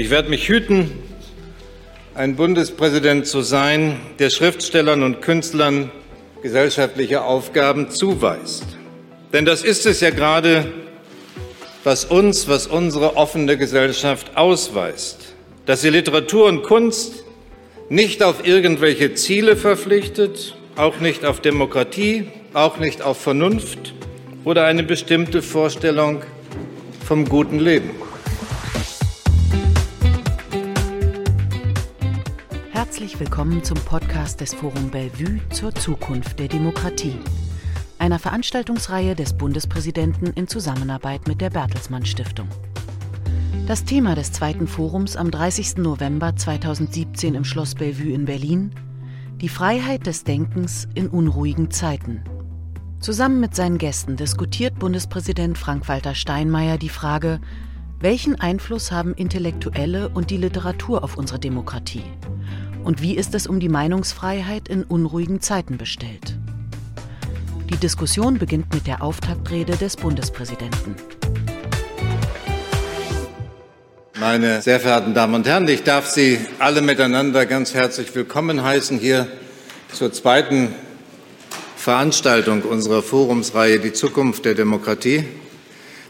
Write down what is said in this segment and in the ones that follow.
Ich werde mich hüten, ein Bundespräsident zu sein, der Schriftstellern und Künstlern gesellschaftliche Aufgaben zuweist. Denn das ist es ja gerade, was uns, was unsere offene Gesellschaft ausweist, dass sie Literatur und Kunst nicht auf irgendwelche Ziele verpflichtet, auch nicht auf Demokratie, auch nicht auf Vernunft oder eine bestimmte Vorstellung vom guten Leben. Herzlich willkommen zum Podcast des Forum Bellevue zur Zukunft der Demokratie, einer Veranstaltungsreihe des Bundespräsidenten in Zusammenarbeit mit der Bertelsmann Stiftung. Das Thema des zweiten Forums am 30. November 2017 im Schloss Bellevue in Berlin die Freiheit des Denkens in unruhigen Zeiten. Zusammen mit seinen Gästen diskutiert Bundespräsident Frank-Walter Steinmeier die Frage, welchen Einfluss haben Intellektuelle und die Literatur auf unsere Demokratie? Und wie ist es um die Meinungsfreiheit in unruhigen Zeiten bestellt? Die Diskussion beginnt mit der Auftaktrede des Bundespräsidenten. Meine sehr verehrten Damen und Herren, ich darf Sie alle miteinander ganz herzlich willkommen heißen hier zur zweiten Veranstaltung unserer Forumsreihe Die Zukunft der Demokratie.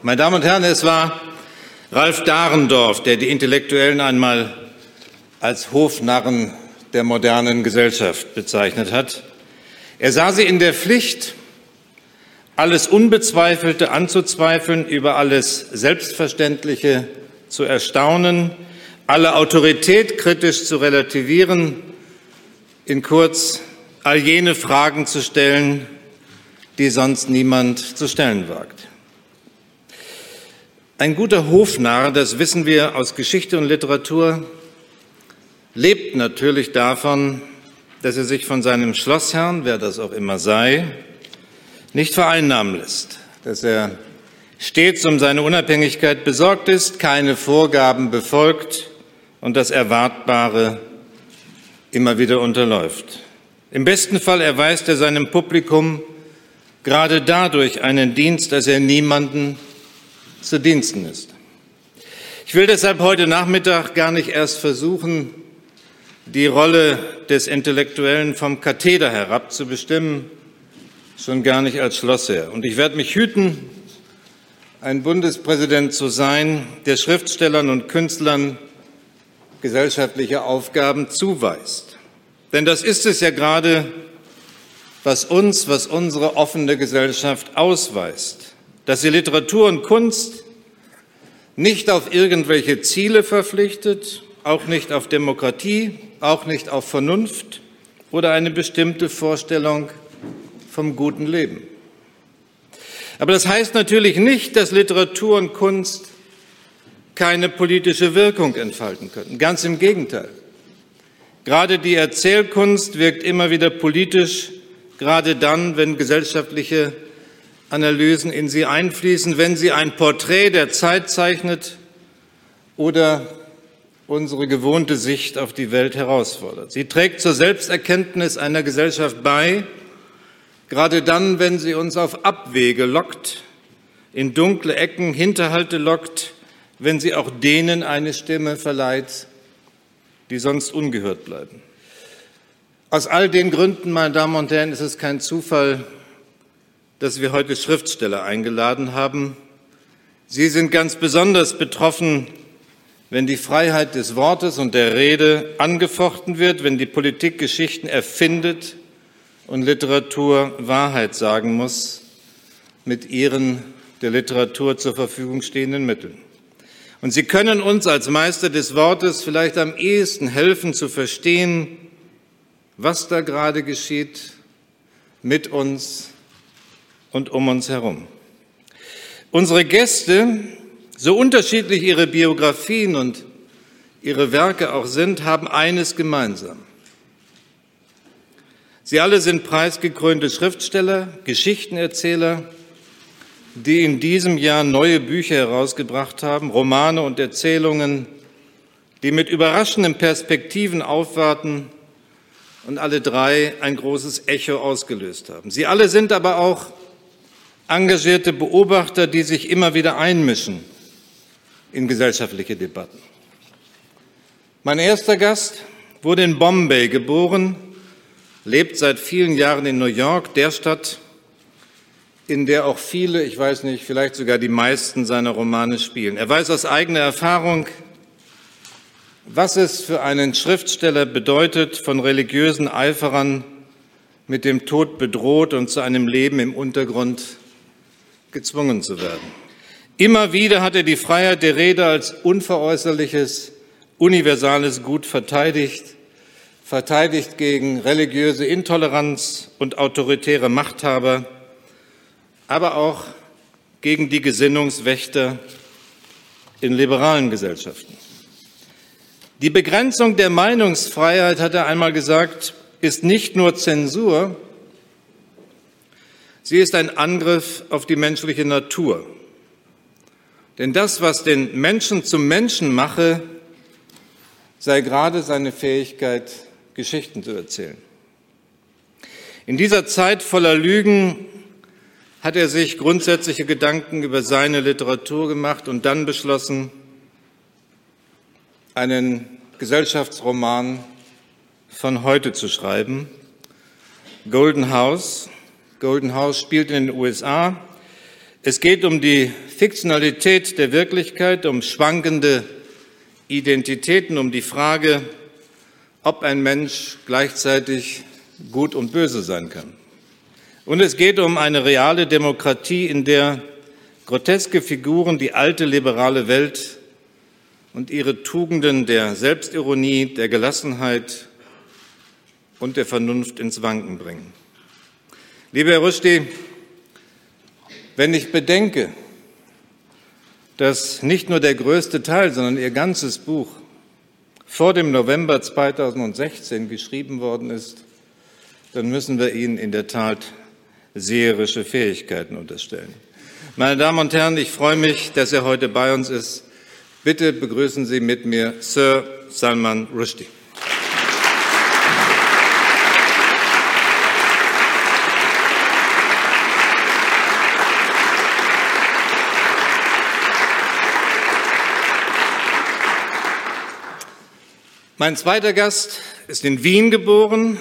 Meine Damen und Herren, es war Ralf Dahrendorf, der die Intellektuellen einmal als Hofnarren der modernen Gesellschaft bezeichnet hat. Er sah sie in der Pflicht, alles Unbezweifelte anzuzweifeln, über alles Selbstverständliche zu erstaunen, alle Autorität kritisch zu relativieren, in kurz all jene Fragen zu stellen, die sonst niemand zu stellen wagt. Ein guter Hofnarr, das wissen wir aus Geschichte und Literatur, lebt natürlich davon, dass er sich von seinem Schlossherrn, wer das auch immer sei, nicht vereinnahmen lässt, dass er stets um seine Unabhängigkeit besorgt ist, keine Vorgaben befolgt und das Erwartbare immer wieder unterläuft. Im besten Fall erweist er seinem Publikum gerade dadurch einen Dienst, dass er niemanden zu Diensten ist. Ich will deshalb heute Nachmittag gar nicht erst versuchen, die Rolle des Intellektuellen vom Katheder herab zu bestimmen, schon gar nicht als Schlossherr. Und ich werde mich hüten, ein Bundespräsident zu sein, der Schriftstellern und Künstlern gesellschaftliche Aufgaben zuweist. Denn das ist es ja gerade, was uns, was unsere offene Gesellschaft ausweist, dass sie Literatur und Kunst nicht auf irgendwelche Ziele verpflichtet, auch nicht auf Demokratie, auch nicht auf Vernunft oder eine bestimmte Vorstellung vom guten Leben. Aber das heißt natürlich nicht, dass Literatur und Kunst keine politische Wirkung entfalten können. Ganz im Gegenteil. Gerade die Erzählkunst wirkt immer wieder politisch, gerade dann, wenn gesellschaftliche Analysen in sie einfließen, wenn sie ein Porträt der Zeit zeichnet oder unsere gewohnte Sicht auf die Welt herausfordert. Sie trägt zur Selbsterkenntnis einer Gesellschaft bei, Gerade dann, wenn sie uns auf Abwege lockt, in dunkle Ecken, Hinterhalte lockt, wenn sie auch denen eine Stimme verleiht, die sonst ungehört bleiben. Aus all den Gründen, meine Damen und Herren, ist es kein Zufall, dass wir heute Schriftsteller eingeladen haben. Sie sind ganz besonders betroffen, wenn die Freiheit des Wortes und der Rede angefochten wird, wenn die Politik Geschichten erfindet, und Literatur Wahrheit sagen muss mit ihren der Literatur zur Verfügung stehenden Mitteln. Und sie können uns als Meister des Wortes vielleicht am ehesten helfen zu verstehen, was da gerade geschieht mit uns und um uns herum. Unsere Gäste, so unterschiedlich ihre Biografien und ihre Werke auch sind, haben eines gemeinsam. Sie alle sind preisgekrönte Schriftsteller, Geschichtenerzähler, die in diesem Jahr neue Bücher herausgebracht haben, Romane und Erzählungen, die mit überraschenden Perspektiven aufwarten und alle drei ein großes Echo ausgelöst haben. Sie alle sind aber auch engagierte Beobachter, die sich immer wieder einmischen in gesellschaftliche Debatten. Mein erster Gast wurde in Bombay geboren, lebt seit vielen Jahren in New York, der Stadt, in der auch viele, ich weiß nicht, vielleicht sogar die meisten seiner Romane spielen. Er weiß aus eigener Erfahrung, was es für einen Schriftsteller bedeutet, von religiösen Eiferern mit dem Tod bedroht und zu einem Leben im Untergrund gezwungen zu werden. Immer wieder hat er die Freiheit der Rede als unveräußerliches, universales Gut verteidigt, verteidigt gegen religiöse Intoleranz und autoritäre Machthaber, aber auch gegen die Gesinnungswächter in liberalen Gesellschaften. Die Begrenzung der Meinungsfreiheit, hat er einmal gesagt, ist nicht nur Zensur, sie ist ein Angriff auf die menschliche Natur. Denn das, was den Menschen zum Menschen mache, sei gerade seine Fähigkeit, Geschichten zu erzählen. In dieser Zeit voller Lügen hat er sich grundsätzliche Gedanken über seine Literatur gemacht und dann beschlossen, einen Gesellschaftsroman von heute zu schreiben. Golden House. Golden House spielt in den USA. Es geht um die Fiktionalität der Wirklichkeit, um schwankende Identitäten, um die Frage, ob ein Mensch gleichzeitig gut und böse sein kann. Und es geht um eine reale Demokratie, in der groteske Figuren die alte liberale Welt und ihre Tugenden der Selbstironie, der Gelassenheit und der Vernunft ins Wanken bringen. Lieber Herr Rushdie, wenn ich bedenke, dass nicht nur der größte Teil, sondern Ihr ganzes Buch vor dem November 2016 geschrieben worden ist, dann müssen wir Ihnen in der Tat seherische Fähigkeiten unterstellen. Meine Damen und Herren, ich freue mich, dass er heute bei uns ist. Bitte begrüßen Sie mit mir Sir Salman Rushdie. Mein zweiter Gast ist in Wien geboren,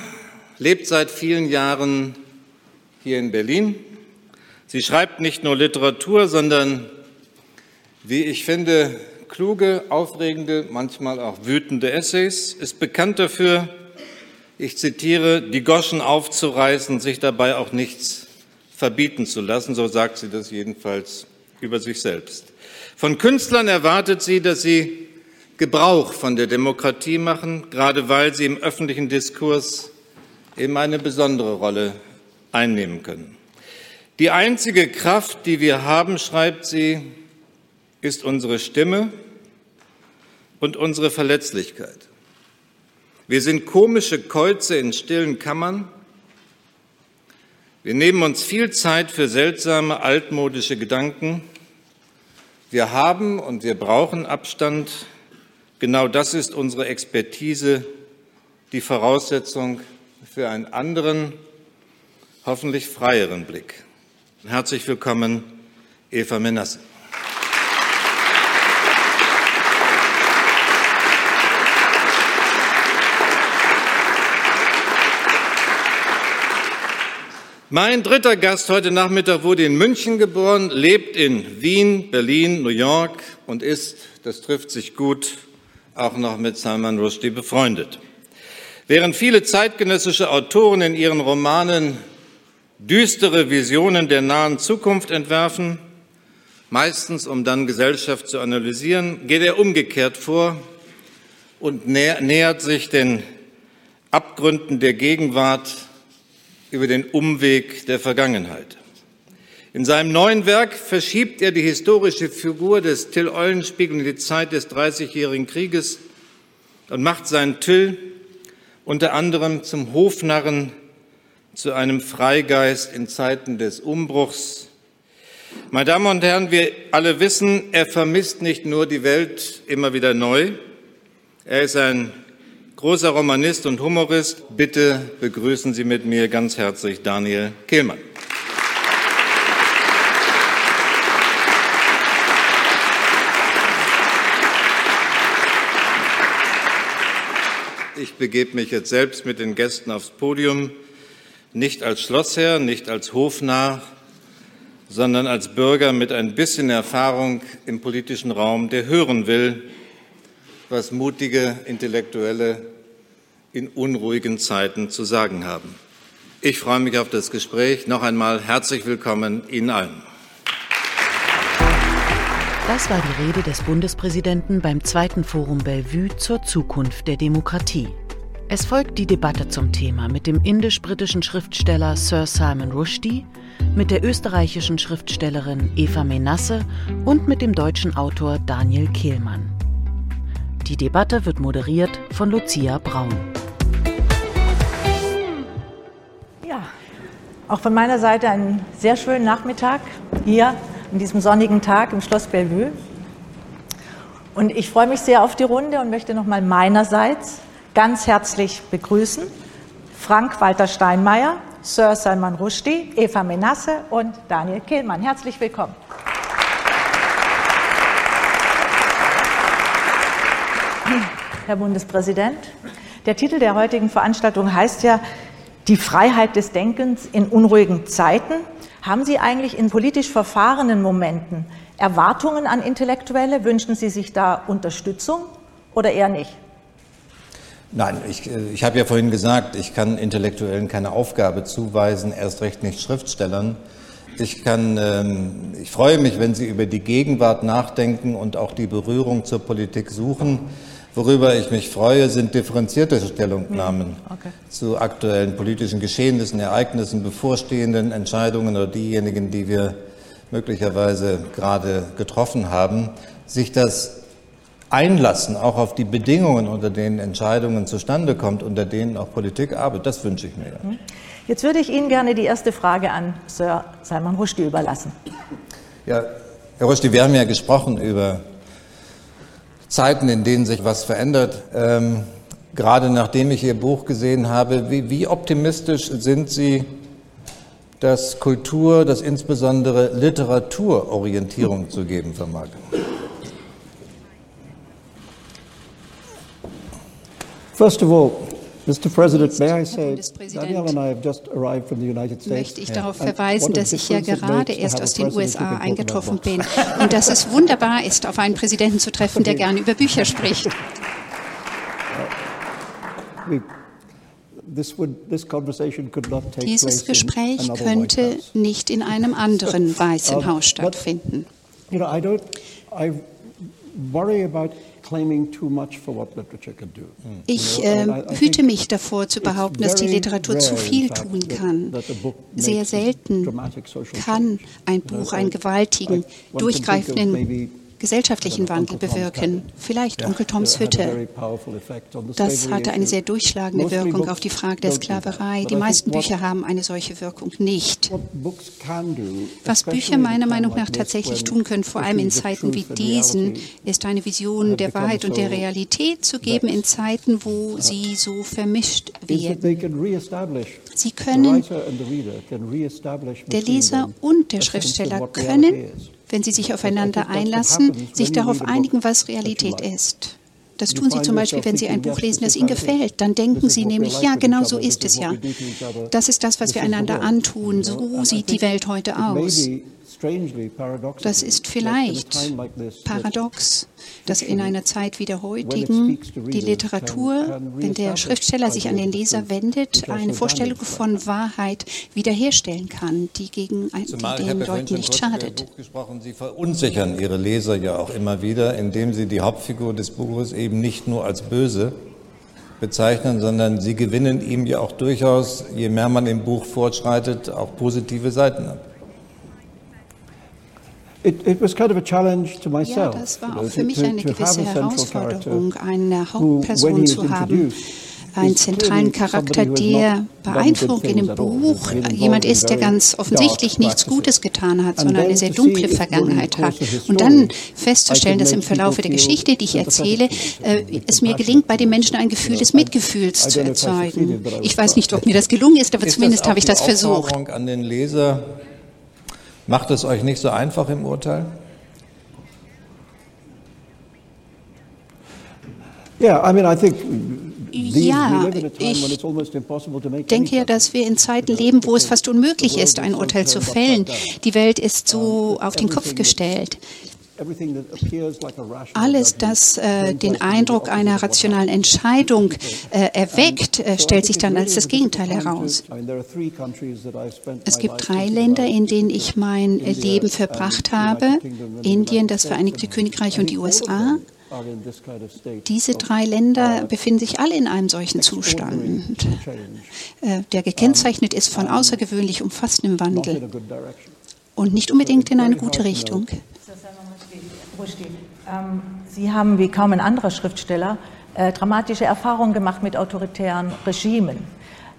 lebt seit vielen Jahren hier in Berlin. Sie schreibt nicht nur Literatur, sondern, wie ich finde, kluge, aufregende, manchmal auch wütende Essays, ist bekannt dafür, ich zitiere, die Goschen aufzureißen, sich dabei auch nichts verbieten zu lassen, so sagt sie das jedenfalls über sich selbst. Von Künstlern erwartet sie, dass sie Gebrauch von der Demokratie machen, gerade weil sie im öffentlichen Diskurs eben eine besondere Rolle einnehmen können. Die einzige Kraft, die wir haben, schreibt sie, ist unsere Stimme und unsere Verletzlichkeit. Wir sind komische Käuze in stillen Kammern. Wir nehmen uns viel Zeit für seltsame, altmodische Gedanken. Wir haben und wir brauchen Abstand Genau das ist unsere Expertise, die Voraussetzung für einen anderen, hoffentlich freieren Blick. Herzlich willkommen, Eva Menasse. Mein dritter Gast heute Nachmittag wurde in München geboren, lebt in Wien, Berlin, New York und ist, das trifft sich gut, auch noch mit Salman Rushdie befreundet. Während viele zeitgenössische Autoren in ihren Romanen düstere Visionen der nahen Zukunft entwerfen, meistens um dann Gesellschaft zu analysieren, geht er umgekehrt vor und nähert sich den Abgründen der Gegenwart über den Umweg der Vergangenheit. In seinem neuen Werk verschiebt er die historische Figur des Till Eulenspiegel in die Zeit des Dreißigjährigen Krieges und macht seinen Till unter anderem zum Hofnarren, zu einem Freigeist in Zeiten des Umbruchs. Meine Damen und Herren, wir alle wissen, er vermisst nicht nur die Welt immer wieder neu, er ist ein großer Romanist und Humorist. Bitte begrüßen Sie mit mir ganz herzlich Daniel Kehlmann. Ich begebe mich jetzt selbst mit den Gästen aufs Podium, nicht als Schlossherr, nicht als Hofnarr, sondern als Bürger mit ein bisschen Erfahrung im politischen Raum, der hören will, was mutige Intellektuelle in unruhigen Zeiten zu sagen haben. Ich freue mich auf das Gespräch. Noch einmal herzlich willkommen Ihnen allen. Das war die Rede des Bundespräsidenten beim zweiten Forum Bellevue zur Zukunft der Demokratie. Es folgt die Debatte zum Thema mit dem indisch-britischen Schriftsteller Sir Simon Rushdie, mit der österreichischen Schriftstellerin Eva Menasse und mit dem deutschen Autor Daniel Kehlmann. Die Debatte wird moderiert von Lucia Braun. Ja, auch von meiner Seite einen sehr schönen Nachmittag hier an diesem sonnigen Tag im Schloss Bellevue. Und ich freue mich sehr auf die Runde und möchte nochmal meinerseits ganz herzlich begrüßen Frank-Walter Steinmeier, Sir Salman Rushdie, Eva Menasse und Daniel Kehlmann. Herzlich willkommen. Herr Bundespräsident, der Titel der heutigen Veranstaltung heißt ja Die Freiheit des Denkens in unruhigen Zeiten. Haben Sie eigentlich in politisch verfahrenen Momenten Erwartungen an Intellektuelle? Wünschen Sie sich da Unterstützung oder eher nicht? Nein, ich, äh, ich habe ja vorhin gesagt, ich kann Intellektuellen keine Aufgabe zuweisen, erst recht nicht Schriftstellern. Ich, kann, ähm, ich freue mich, wenn Sie über die Gegenwart nachdenken und auch die Berührung zur Politik suchen. Worüber ich mich freue, sind differenzierte Stellungnahmen okay. zu aktuellen politischen Geschehnissen, Ereignissen, bevorstehenden Entscheidungen oder diejenigen, die wir möglicherweise gerade getroffen haben. Sich das Einlassen auch auf die Bedingungen, unter denen Entscheidungen zustande kommt, unter denen auch Politik arbeitet, das wünsche ich mir. Mhm. Jetzt würde ich Ihnen gerne die erste Frage an Sir Salman Rushdie überlassen. Ja, Herr Rushdie, wir haben ja gesprochen über Zeiten, in denen sich was verändert. Ähm, gerade nachdem ich Ihr Buch gesehen habe, wie, wie optimistisch sind Sie, dass Kultur, dass insbesondere Literatur Orientierung zu geben vermag? First of all, Mr. President, may I say, Daniel and I have just arrived from the United States. Möchte ich darauf verweisen, dass ich ja gerade erst aus den USA eingetroffen bin und dass es wunderbar ist, auf einen Präsidenten zu treffen, der gerne über Bücher spricht. Dieses Gespräch könnte nicht in einem anderen Weißen Haus stattfinden. Ich äh, hüte mich davor zu behaupten, dass die Literatur zu viel tun kann. Sehr selten kann ein Buch einen gewaltigen, durchgreifenden gesellschaftlichen Wandel bewirken. Vielleicht Onkel Toms Hütte. Das hatte eine sehr durchschlagende Wirkung auf die Frage der Sklaverei. Die meisten Bücher haben eine solche Wirkung nicht. Was Bücher meiner Meinung nach tatsächlich tun können, vor allem in Zeiten wie diesen, ist eine Vision der Wahrheit und der Realität zu geben in Zeiten, wo sie so vermischt werden. Sie können, der Leser und der Schriftsteller können wenn sie sich aufeinander einlassen, sich darauf einigen, was Realität ist. Das tun Sie zum Beispiel, wenn Sie ein Buch lesen, das Ihnen gefällt. Dann denken Sie nämlich, ja, genau so ist es ja. Das ist das, was wir einander antun. So sieht die Welt heute aus. Das ist vielleicht paradox, dass in einer Zeit wie der heutigen die Literatur, wenn der Schriftsteller sich an den Leser wendet, eine Vorstellung von Wahrheit wiederherstellen kann, die, gegen, die den Leuten nicht schadet. Sie verunsichern Ihre Leser ja auch immer wieder, indem Sie die Hauptfigur des Buches eben nicht nur als böse bezeichnen, sondern Sie gewinnen ihm ja auch durchaus, je mehr man im Buch fortschreitet, auch positive Seiten ab. It, it was kind of a challenge to myself. Ja, das war auch für mich eine gewisse Herausforderung, eine Hauptperson zu haben, einen zentralen Charakter, der bei Einführung in dem Buch jemand ist, der ganz offensichtlich nichts Gutes getan hat, sondern eine sehr dunkle Vergangenheit hat. Und dann festzustellen, dass im Verlauf der Geschichte, die ich erzähle, äh, es mir gelingt, bei den Menschen ein Gefühl des Mitgefühls zu erzeugen. Ich weiß nicht, ob mir das gelungen ist, aber zumindest habe ich das versucht. An den Leser Macht es euch nicht so einfach im Urteil? Yeah, I mean, I think Ja, ich denke ja, dass wir in Zeiten leben, wo es fast unmöglich ist, ein Urteil zu fällen. Die Welt ist so auf den Kopf gestellt. Alles, das äh, den Eindruck einer rationalen Entscheidung äh, erweckt, äh, stellt sich dann als das Gegenteil heraus. Es gibt drei Länder, in denen ich mein Leben verbracht habe. Indien, das Vereinigte Königreich und die USA. Diese drei Länder befinden sich alle in einem solchen Zustand, äh, der gekennzeichnet ist von außergewöhnlich umfassendem Wandel und nicht unbedingt in eine gute Richtung. Ähm, Sie haben wie kaum ein anderer Schriftsteller äh, dramatische Erfahrungen gemacht mit autoritären Regimen.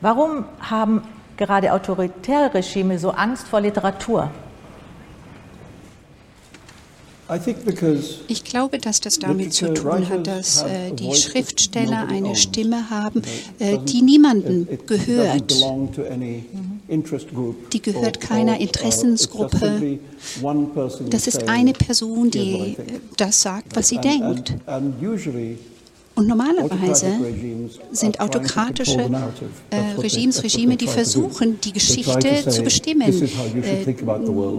Warum haben gerade autoritäre Regime so Angst vor Literatur? Ich glaube, dass das damit zu tun hat, dass äh, die Schriftsteller eine Stimme haben, äh, die niemandem gehört. Die gehört keiner Interessensgruppe. Das ist eine Person, die das sagt, was sie denkt. Und normalerweise sind autokratische äh, Regimes Regime, die versuchen, die Geschichte zu bestimmen, äh,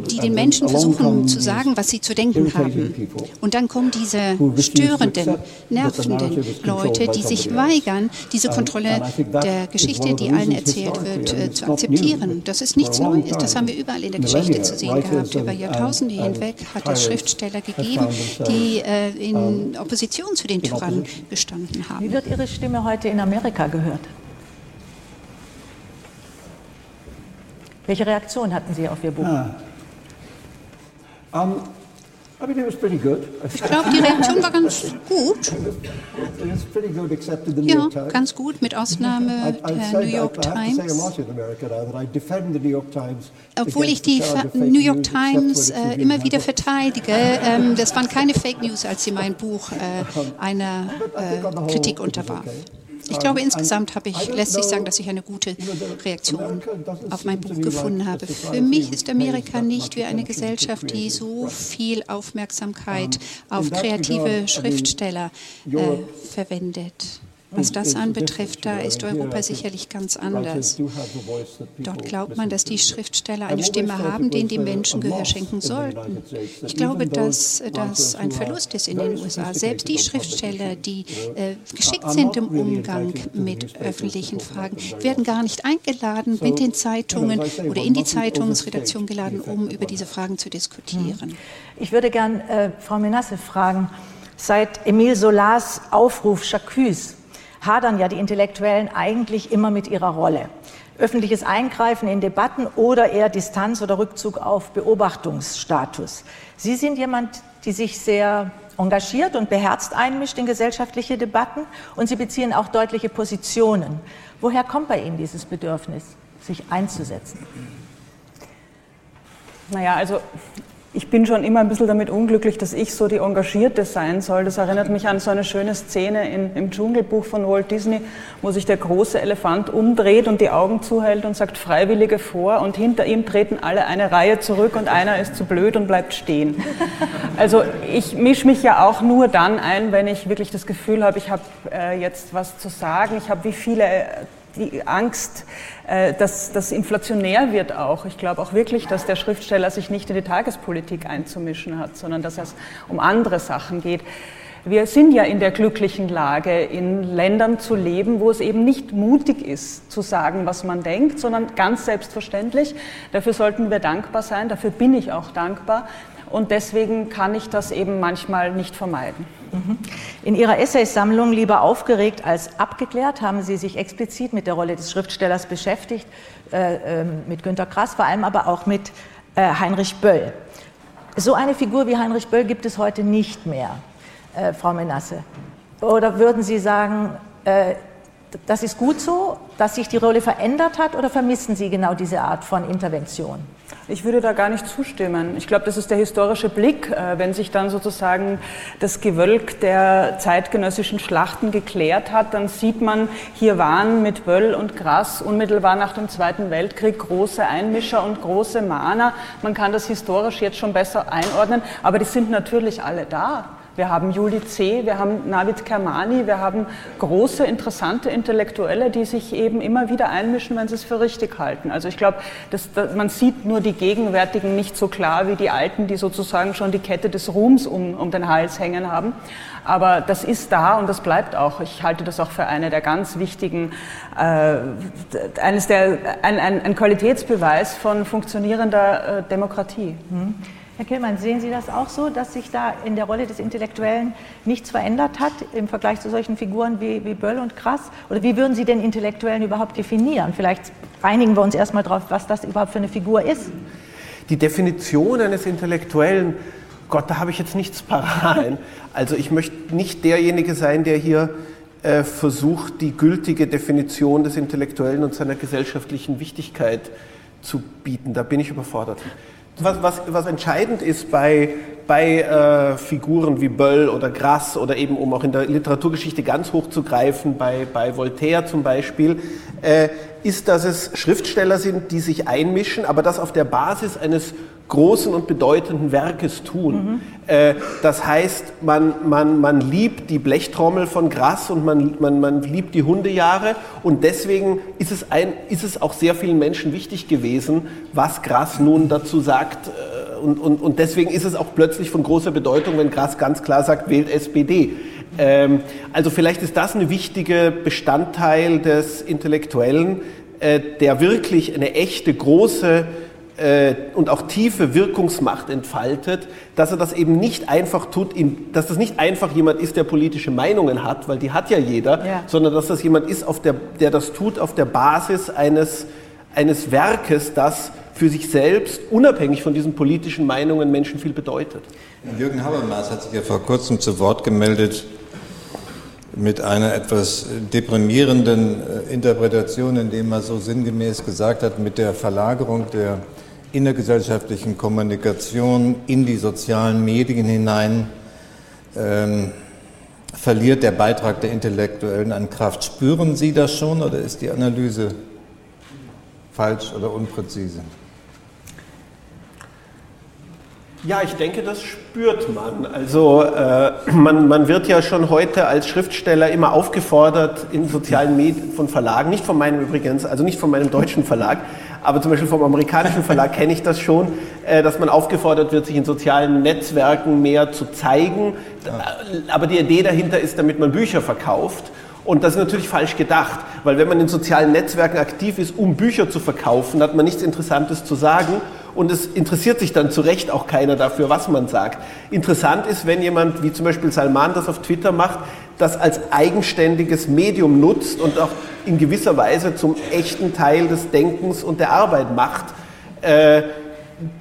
die den Menschen versuchen zu sagen, was sie zu denken haben. Und dann kommen diese störenden, nervenden Leute, die sich weigern, diese Kontrolle der Geschichte, die allen erzählt wird, äh, zu akzeptieren. Das ist nichts Neues, das haben wir überall in der Geschichte zu sehen gehabt. Über Jahrtausende hinweg hat es Schriftsteller gegeben, die äh, in Opposition zu den Tyrannen gestanden haben. Wie wird Ihre Stimme heute in Amerika gehört? Welche Reaktion hatten Sie auf Ihr Buch? Ah. Um, ich glaube, die Reaktion war ganz gut. Ja, ganz gut, mit Ausnahme der New York Times. Obwohl ich die New York Times äh, immer wieder verteidige, ähm, das waren keine Fake News, als sie mein Buch äh, einer äh, Kritik unterwarf. Ich glaube, insgesamt habe ich, lässt sich sagen, dass ich eine gute Reaktion auf mein Buch gefunden habe. Für mich ist Amerika nicht wie eine Gesellschaft, die so viel Aufmerksamkeit auf kreative Schriftsteller äh, verwendet. Was das anbetrifft, da ist Europa sicherlich ganz anders. Dort glaubt man, dass die Schriftsteller eine Stimme haben, denen die Menschen Gehör schenken sollten. Ich glaube, dass das ein Verlust ist in den USA. Selbst die Schriftsteller, die äh, geschickt sind im Umgang mit öffentlichen Fragen, werden gar nicht eingeladen, mit den Zeitungen oder in die Zeitungsredaktion geladen, um über diese Fragen zu diskutieren. Ich würde gern äh, Frau Menasse fragen, seit Emile Solars Aufruf Chacus hadern ja die Intellektuellen eigentlich immer mit ihrer Rolle. Öffentliches Eingreifen in Debatten oder eher Distanz oder Rückzug auf Beobachtungsstatus. Sie sind jemand, die sich sehr engagiert und beherzt einmischt in gesellschaftliche Debatten und Sie beziehen auch deutliche Positionen. Woher kommt bei Ihnen dieses Bedürfnis, sich einzusetzen? Naja, also ich bin schon immer ein bisschen damit unglücklich, dass ich so die Engagierte sein soll. Das erinnert mich an so eine schöne Szene in, im Dschungelbuch von Walt Disney, wo sich der große Elefant umdreht und die Augen zuhält und sagt Freiwillige vor und hinter ihm treten alle eine Reihe zurück und einer ist zu blöd und bleibt stehen. Also ich mische mich ja auch nur dann ein, wenn ich wirklich das Gefühl habe, ich habe äh, jetzt was zu sagen. Ich habe wie viele die Angst, äh, dass das inflationär wird auch. Ich glaube auch wirklich, dass der Schriftsteller sich nicht in die Tagespolitik einzumischen hat, sondern dass es um andere Sachen geht. Wir sind ja in der glücklichen Lage, in Ländern zu leben, wo es eben nicht mutig ist, zu sagen, was man denkt, sondern ganz selbstverständlich. Dafür sollten wir dankbar sein, dafür bin ich auch dankbar. Und deswegen kann ich das eben manchmal nicht vermeiden. Mhm. In Ihrer Essaysammlung Lieber aufgeregt als abgeklärt haben Sie sich explizit mit der Rolle des Schriftstellers beschäftigt, äh, äh, mit Günter Grass, vor allem aber auch mit äh, Heinrich Böll. So eine Figur wie Heinrich Böll gibt es heute nicht mehr, äh, Frau Menasse. Oder würden Sie sagen, das ist gut so, dass sich die Rolle verändert hat, oder vermissen Sie genau diese Art von Intervention? Ich würde da gar nicht zustimmen. Ich glaube, das ist der historische Blick, äh, wenn sich dann sozusagen das Gewölk der zeitgenössischen Schlachten geklärt hat, dann sieht man, hier waren mit Böll und Grass unmittelbar nach dem Zweiten Weltkrieg große Einmischer und große Mahner. Man kann das historisch jetzt schon besser einordnen, aber die sind natürlich alle da. Wir haben Juli C., wir haben Navid Kermani, wir haben große, interessante Intellektuelle, die sich eben immer wieder einmischen, wenn sie es für richtig halten. Also ich glaube, man sieht nur die Gegenwärtigen nicht so klar wie die Alten, die sozusagen schon die Kette des Ruhms um, um den Hals hängen haben. Aber das ist da und das bleibt auch. Ich halte das auch für eine der ganz wichtigen, äh, eines der, ein, ein, ein, Qualitätsbeweis von funktionierender äh, Demokratie. Mhm. Herr Killmann, sehen Sie das auch so, dass sich da in der Rolle des Intellektuellen nichts verändert hat im Vergleich zu solchen Figuren wie, wie Böll und Krass? Oder wie würden Sie den Intellektuellen überhaupt definieren? Vielleicht einigen wir uns erstmal darauf, was das überhaupt für eine Figur ist. Die Definition eines Intellektuellen Gott, da habe ich jetzt nichts parat. Also ich möchte nicht derjenige sein, der hier äh, versucht, die gültige Definition des Intellektuellen und seiner gesellschaftlichen Wichtigkeit zu bieten. Da bin ich überfordert. Was, was, was entscheidend ist bei, bei äh, Figuren wie Böll oder Grass oder eben, um auch in der Literaturgeschichte ganz hoch zu greifen, bei, bei Voltaire zum Beispiel, äh, ist, dass es Schriftsteller sind, die sich einmischen, aber das auf der Basis eines großen und bedeutenden Werkes tun. Mhm. Äh, das heißt, man, man, man liebt die Blechtrommel von Grass und man, man, man liebt die Hundejahre und deswegen ist es, ein, ist es auch sehr vielen Menschen wichtig gewesen, was Grass nun dazu sagt. Äh, und, und, und deswegen ist es auch plötzlich von großer Bedeutung, wenn Grass ganz klar sagt, wählt SPD. Ähm, also vielleicht ist das ein wichtiger Bestandteil des Intellektuellen, äh, der wirklich eine echte große äh, und auch tiefe Wirkungsmacht entfaltet, dass er das eben nicht einfach tut, dass das nicht einfach jemand ist, der politische Meinungen hat, weil die hat ja jeder, ja. sondern dass das jemand ist, der, der das tut auf der Basis eines, eines Werkes, das für sich selbst, unabhängig von diesen politischen Meinungen, Menschen viel bedeutet. Jürgen Habermas hat sich ja vor kurzem zu Wort gemeldet mit einer etwas deprimierenden äh, Interpretation, indem er so sinngemäß gesagt hat, mit der Verlagerung der innergesellschaftlichen Kommunikation in die sozialen Medien hinein ähm, verliert der Beitrag der Intellektuellen an Kraft. Spüren Sie das schon oder ist die Analyse falsch oder unpräzise? Ja, ich denke, das spürt man. Also äh, man, man wird ja schon heute als Schriftsteller immer aufgefordert in sozialen Medien von Verlagen, nicht von meinem übrigens, also nicht von meinem deutschen Verlag, aber zum Beispiel vom amerikanischen Verlag kenne ich das schon, äh, dass man aufgefordert wird, sich in sozialen Netzwerken mehr zu zeigen. Aber die Idee dahinter ist, damit man Bücher verkauft. Und das ist natürlich falsch gedacht, weil wenn man in sozialen Netzwerken aktiv ist, um Bücher zu verkaufen, hat man nichts Interessantes zu sagen und es interessiert sich dann zu Recht auch keiner dafür, was man sagt. Interessant ist, wenn jemand, wie zum Beispiel Salman das auf Twitter macht, das als eigenständiges Medium nutzt und auch in gewisser Weise zum echten Teil des Denkens und der Arbeit macht, äh,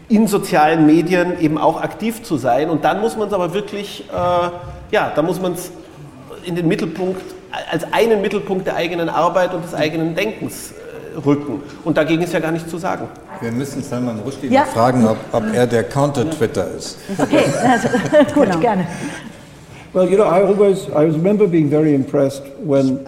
in sozialen Medien eben auch aktiv zu sein. Und dann muss man es aber wirklich, äh, ja, da muss man es in den Mittelpunkt, als einen Mittelpunkt der eigenen Arbeit und des eigenen Denkens äh, rücken. Und dagegen ist ja gar nichts zu sagen. Wir müssen Salman Rushdie ja. fragen, ob, ob, er der Counter-Twitter ist. Okay, also, gut, genau. gerne. Well, you know, I always, I remember being very impressed when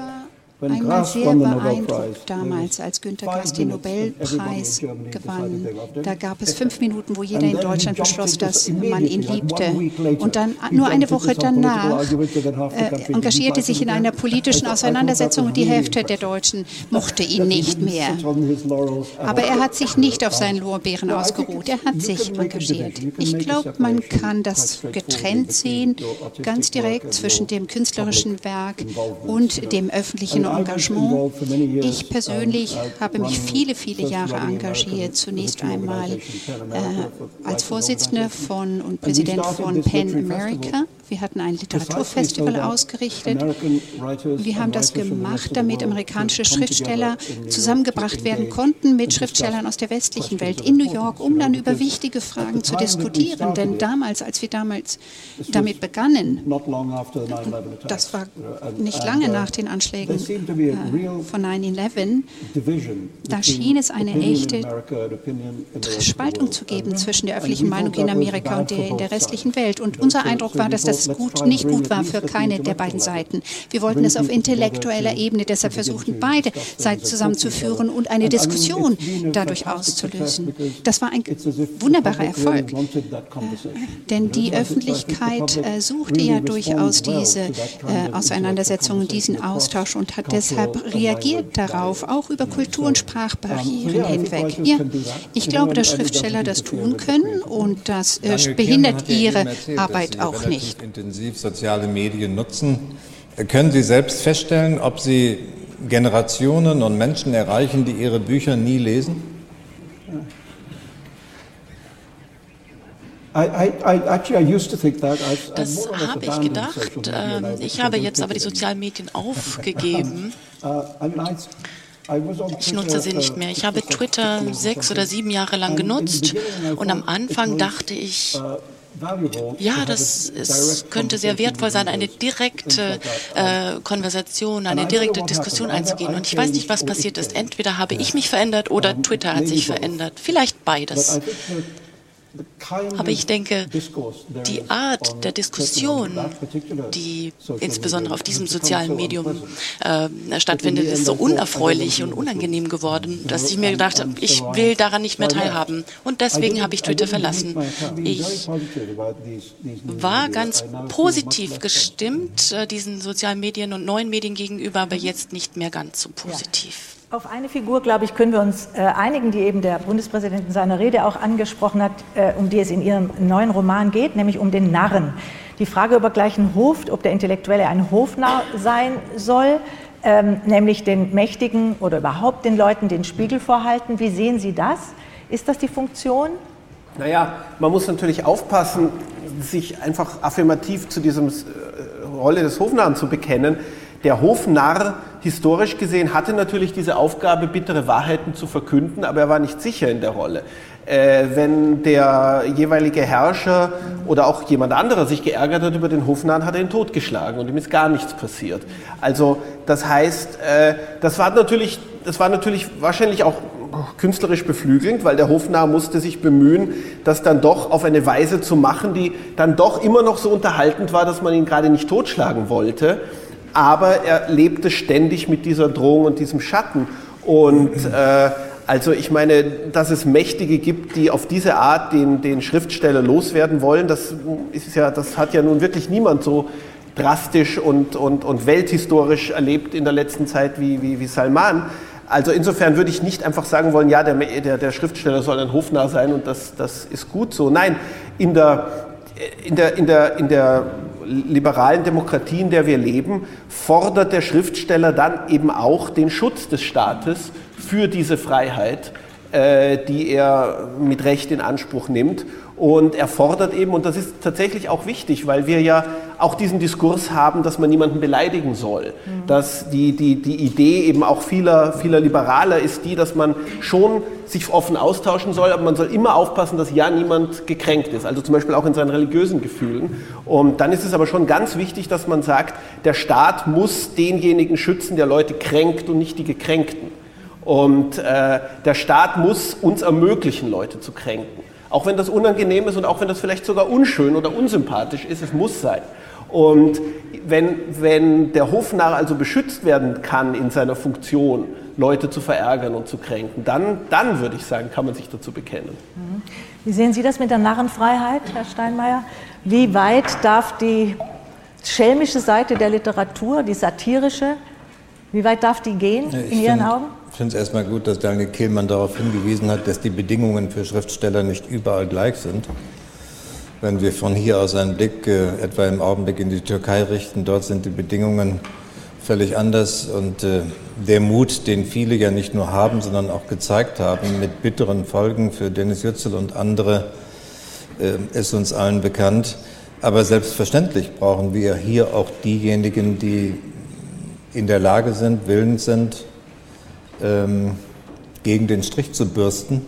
einmal sehr beeindruckt damals, als Günter Grass den Nobelpreis gewann. Da gab es fünf Minuten, wo jeder in Deutschland beschloss, dass man ihn liebte. Und dann nur eine Woche danach äh, engagierte sich in einer politischen Auseinandersetzung und die Hälfte der Deutschen mochte ihn nicht mehr. Aber er hat sich nicht auf seinen Lorbeeren ausgeruht. Er hat sich engagiert. Ich glaube, man kann das getrennt sehen, ganz direkt zwischen dem künstlerischen Werk und dem öffentlichen Engagement. Ich persönlich habe mich viele, viele Jahre engagiert. Zunächst einmal äh, als Vorsitzende von und Präsident von PEN America. Wir hatten ein Literaturfestival ausgerichtet. Wir haben das gemacht, damit amerikanische Schriftsteller zusammengebracht werden konnten mit Schriftstellern aus der westlichen Welt in New York, um dann über wichtige Fragen zu diskutieren. Denn damals, als wir damals damit begannen, das war nicht lange nach den Anschlägen äh, von 9-11, da schien es eine echte Spaltung zu geben zwischen der öffentlichen Meinung in Amerika und der in der restlichen Welt. Und unser Eindruck war, dass das gut, nicht gut war für keine der beiden Seiten. Wir wollten es auf intellektueller Ebene deshalb versuchen, beide Seiten zusammenzuführen und eine Diskussion dadurch auszulösen. Das war ein wunderbarer Erfolg, denn die Öffentlichkeit äh, suchte ja durchaus diese äh, Auseinandersetzungen, diesen Austausch und hat deshalb reagiert darauf, auch über Kultur- und Sprachbarrieren hinweg. Ja, ich glaube, dass Schriftsteller das tun können und das äh, behindert ihre Arbeit auch nicht. Intensiv soziale Medien nutzen. Können Sie selbst feststellen, ob Sie Generationen und Menschen erreichen, die Ihre Bücher nie lesen? Das habe ich gedacht. Ähm, ich habe jetzt aber die sozialen Medien aufgegeben. Uh, ich nutze sie nicht mehr. Ich habe Twitter sechs oder sieben Jahre lang genutzt und am Anfang dachte ich, uh, ja, das ist, könnte sehr wertvoll sein, eine direkte äh, Konversation, eine direkte Diskussion einzugehen. Und ich weiß nicht, was passiert ist. Entweder habe ich mich verändert oder Twitter hat sich verändert. Vielleicht beides. Aber ich denke, die Art der Diskussion, die insbesondere auf diesem sozialen Medium äh, stattfindet, ist so unerfreulich und unangenehm geworden, dass ich mir gedacht habe, ich will daran nicht mehr teilhaben. Und deswegen habe ich Twitter verlassen. Ich war ganz positiv gestimmt äh, diesen sozialen Medien und neuen Medien gegenüber, aber jetzt nicht mehr ganz so positiv. Auf eine Figur, glaube ich, können wir uns äh, einigen, die eben der Bundespräsident in seiner Rede auch angesprochen hat, äh, um die es in ihrem neuen Roman geht, nämlich um den Narren. Die Frage über gleichen Hof, ob der Intellektuelle ein Hofnarr sein soll, ähm, nämlich den Mächtigen oder überhaupt den Leuten den Spiegel vorhalten. Wie sehen Sie das? Ist das die Funktion? Naja, man muss natürlich aufpassen, sich einfach affirmativ zu dieser äh, Rolle des Hofnarren zu bekennen. Der Hofnarr, historisch gesehen, hatte natürlich diese Aufgabe, bittere Wahrheiten zu verkünden, aber er war nicht sicher in der Rolle. Äh, wenn der jeweilige Herrscher oder auch jemand anderer sich geärgert hat über den Hofnarren, hat er ihn totgeschlagen und ihm ist gar nichts passiert. Also das heißt, äh, das war natürlich, das war natürlich wahrscheinlich auch künstlerisch beflügelnd, weil der Hofnarr musste sich bemühen, das dann doch auf eine Weise zu machen, die dann doch immer noch so unterhaltend war, dass man ihn gerade nicht totschlagen wollte aber er lebte ständig mit dieser Drohung und diesem Schatten. Und äh, also ich meine, dass es Mächtige gibt, die auf diese Art den, den Schriftsteller loswerden wollen, das, ist ja, das hat ja nun wirklich niemand so drastisch und, und, und welthistorisch erlebt in der letzten Zeit wie, wie, wie Salman. Also insofern würde ich nicht einfach sagen wollen, ja, der, der, der Schriftsteller soll ein Hofnarr sein und das, das ist gut so. Nein, in der, in der, in der, in der liberalen Demokratie, in der wir leben, fordert der Schriftsteller dann eben auch den Schutz des Staates für diese Freiheit, äh, die er mit Recht in Anspruch nimmt. Und er fordert eben, und das ist tatsächlich auch wichtig, weil wir ja auch diesen Diskurs haben, dass man niemanden beleidigen soll. Mhm. Dass die, die, die Idee eben auch vieler, vieler Liberaler ist die, dass man schon sich offen austauschen soll, aber man soll immer aufpassen, dass ja niemand gekränkt ist. Also zum Beispiel auch in seinen religiösen Gefühlen. Und dann ist es aber schon ganz wichtig, dass man sagt, der Staat muss denjenigen schützen, der Leute kränkt und nicht die Gekränkten. Und äh, der Staat muss uns ermöglichen, Leute zu kränken. Auch wenn das unangenehm ist und auch wenn das vielleicht sogar unschön oder unsympathisch ist, es muss sein. Und wenn, wenn der Hofnarr also beschützt werden kann in seiner Funktion, Leute zu verärgern und zu kränken, dann, dann würde ich sagen, kann man sich dazu bekennen. Mhm. Wie sehen Sie das mit der Narrenfreiheit, Herr Steinmeier? Wie weit darf die schelmische Seite der Literatur, die satirische, wie weit darf die gehen in Ihren Augen? Ich finde es erstmal gut, dass Daniel Kehlmann darauf hingewiesen hat, dass die Bedingungen für Schriftsteller nicht überall gleich sind. Wenn wir von hier aus einen Blick äh, etwa im Augenblick in die Türkei richten, dort sind die Bedingungen völlig anders und äh, der Mut, den viele ja nicht nur haben, sondern auch gezeigt haben, mit bitteren Folgen für Dennis Yücel und andere, äh, ist uns allen bekannt. Aber selbstverständlich brauchen wir hier auch diejenigen, die in der Lage sind, willens sind, ähm, gegen den Strich zu bürsten.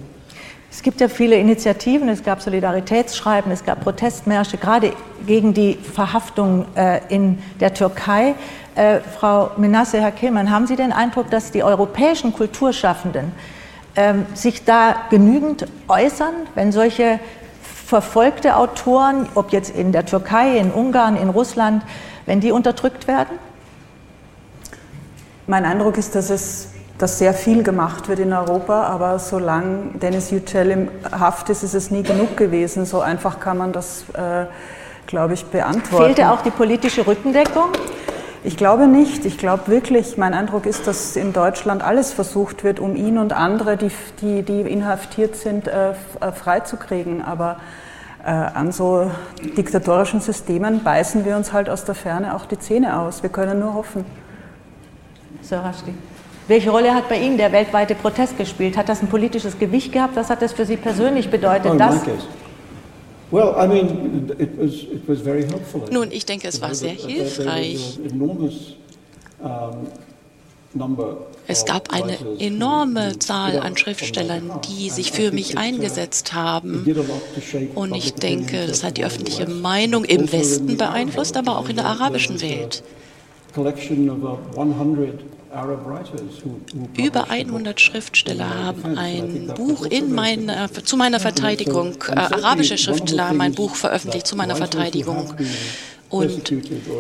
Es gibt ja viele Initiativen, es gab Solidaritätsschreiben, es gab Protestmärsche, gerade gegen die Verhaftung äh, in der Türkei. Äh, Frau Menasse, Herr Kehlmann, haben Sie den Eindruck, dass die europäischen Kulturschaffenden ähm, sich da genügend äußern, wenn solche verfolgte Autoren, ob jetzt in der Türkei, in Ungarn, in Russland, wenn die unterdrückt werden? Mein Eindruck ist, dass es dass sehr viel gemacht wird in Europa, aber solange Dennis Yücel im Haft ist, ist es nie genug gewesen. So einfach kann man das, äh, glaube ich, beantworten. Fehlte auch die politische Rückendeckung? Ich glaube nicht. Ich glaube wirklich, mein Eindruck ist, dass in Deutschland alles versucht wird, um ihn und andere, die, die, die inhaftiert sind, äh, äh freizukriegen. Aber äh, an so diktatorischen Systemen beißen wir uns halt aus der Ferne auch die Zähne aus. Wir können nur hoffen. Sarashti. Welche Rolle hat bei Ihnen der weltweite Protest gespielt? Hat das ein politisches Gewicht gehabt? Was hat das für Sie persönlich bedeutet? Oh, dass Nun, ich denke, es war sehr hilfreich. Es gab eine enorme Zahl an Schriftstellern, die sich für mich eingesetzt haben. Und ich denke, das hat die öffentliche Meinung im Westen beeinflusst, aber auch in der arabischen Welt. Über 100 Schriftsteller haben ein Buch in meiner, zu meiner Verteidigung, äh, arabische Schriftsteller haben ein Buch veröffentlicht zu meiner Verteidigung und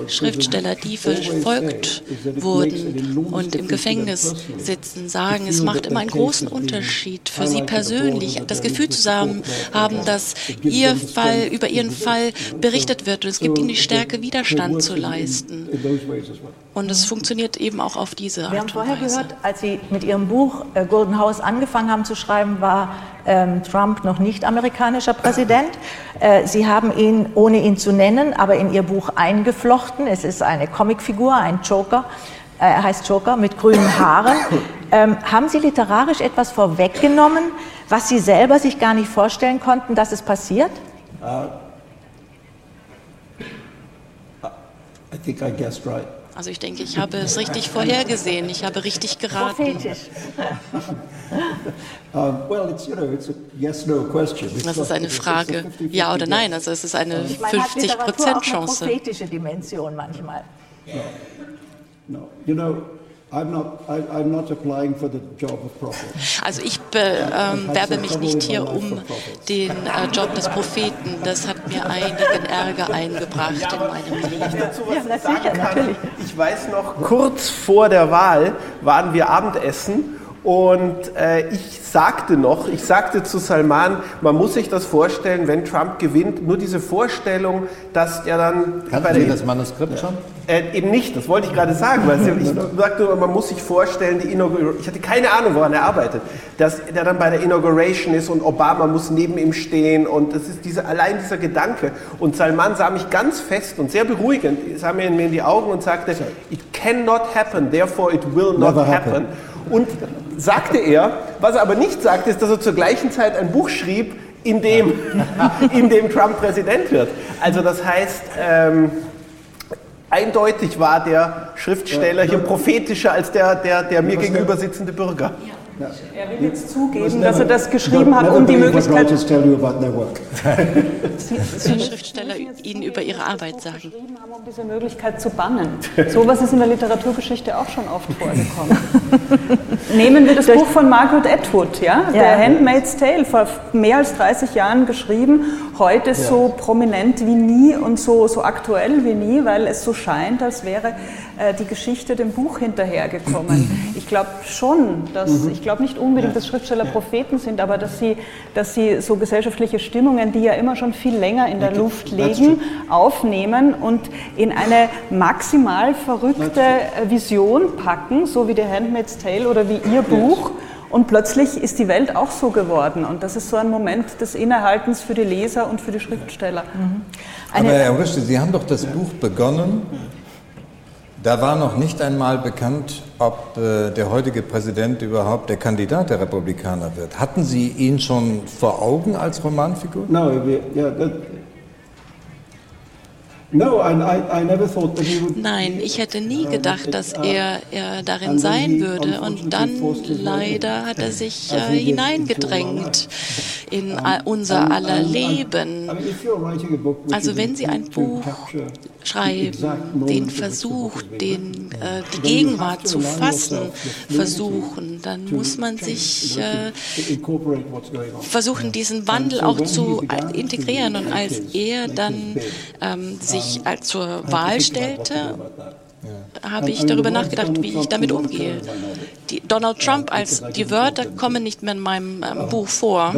Schriftsteller, die verfolgt wurden und im Gefängnis sitzen, sagen, es macht immer einen großen Unterschied für sie persönlich, das Gefühl zu haben, dass ihr Fall, über ihren Fall berichtet wird und es gibt ihnen die Stärke, Widerstand zu leisten. Und es funktioniert eben auch auf diese Art Wir haben vorher gehört, als Sie mit Ihrem Buch äh, Golden House angefangen haben zu schreiben, war Trump noch nicht amerikanischer Präsident. Äh, Sie haben ihn, ohne ihn zu nennen, aber in Ihr Buch eingeflochten. Es ist eine Comicfigur, ein Joker. Äh, er heißt Joker mit grünen Haaren. Ähm, haben Sie literarisch etwas vorweggenommen, was Sie selber sich gar nicht vorstellen konnten, dass es passiert? Uh, I think I guessed right. Also ich denke, ich habe es richtig vorhergesehen. Ich habe richtig geraten. Das ist eine Frage, ja oder nein. Also es ist eine 50% Chance. prophetische Dimension manchmal. No. Also ich bewerbe ähm, mich nicht hier um den äh, Job des Propheten. Das hat mir einigen Ärger eingebracht in meinem Leben. Ja, sicher, natürlich. Ich weiß noch, kurz vor der Wahl waren wir Abendessen und äh, ich sagte noch, ich sagte zu Salman, man muss sich das vorstellen, wenn Trump gewinnt, nur diese Vorstellung, dass er dann... Kannten Sie das Manuskript schon? Äh, eben nicht, das wollte ich gerade sagen, weil ich sagte, man muss sich vorstellen, die Inauguration, ich hatte keine Ahnung, woran er arbeitet, dass er dann bei der Inauguration ist und Obama muss neben ihm stehen und das ist diese, allein dieser Gedanke. Und Salman sah mich ganz fest und sehr beruhigend, sah mir in die Augen und sagte, it cannot happen, therefore it will not happen. happen. Und sagte er, was er aber nicht sagte, ist, dass er zur gleichen Zeit ein Buch schrieb, in dem, in dem Trump Präsident wird. Also das heißt, ähm, eindeutig war der Schriftsteller hier prophetischer als der, der, der mir gegenüber sitzende Bürger. Ja. Er will jetzt zugeben, dass er das geschrieben hat, um die Möglichkeit. Die Schriftsteller Ihnen über ihre Arbeit sagen. Haben, um diese Möglichkeit zu bannen. So etwas ist in der Literaturgeschichte auch schon oft vorgekommen. Nehmen wir das Buch von Margaret Atwood, ja? Der Handmaid's Tale, vor mehr als 30 Jahren geschrieben, heute ja. so prominent wie nie und so, so aktuell wie nie, weil es so scheint, als wäre die Geschichte dem Buch hinterhergekommen. Ich glaube schon, dass, mhm. ich glaube nicht unbedingt, dass Schriftsteller Propheten sind, aber dass sie, dass sie so gesellschaftliche Stimmungen, die ja immer schon viel länger in der Luft liegen, aufnehmen und in eine maximal verrückte Vision packen, so wie The Handmaid's Tale oder wie Ihr Buch. Und plötzlich ist die Welt auch so geworden. Und das ist so ein Moment des Innehaltens für die Leser und für die Schriftsteller. Mhm. Aber Herr Rüste, Sie haben doch das Buch begonnen da war noch nicht einmal bekannt, ob äh, der heutige Präsident überhaupt der Kandidat der Republikaner wird. Hatten Sie ihn schon vor Augen als Romanfigur? No, yeah, that, Nein, ich hätte nie gedacht, dass er, er darin sein würde. Und dann leider hat er sich äh, hineingedrängt in unser aller Leben. Also wenn Sie ein Buch schreiben, den Versuch, den, äh, die Gegenwart zu fassen, versuchen, dann muss man sich äh, versuchen, diesen Wandel auch zu integrieren. Und als er dann ähm, sich zur Wahl stellte, habe ich darüber nachgedacht, wie ich damit umgehe. Die Donald Trump als die Wörter kommen nicht mehr in meinem ähm, Buch vor.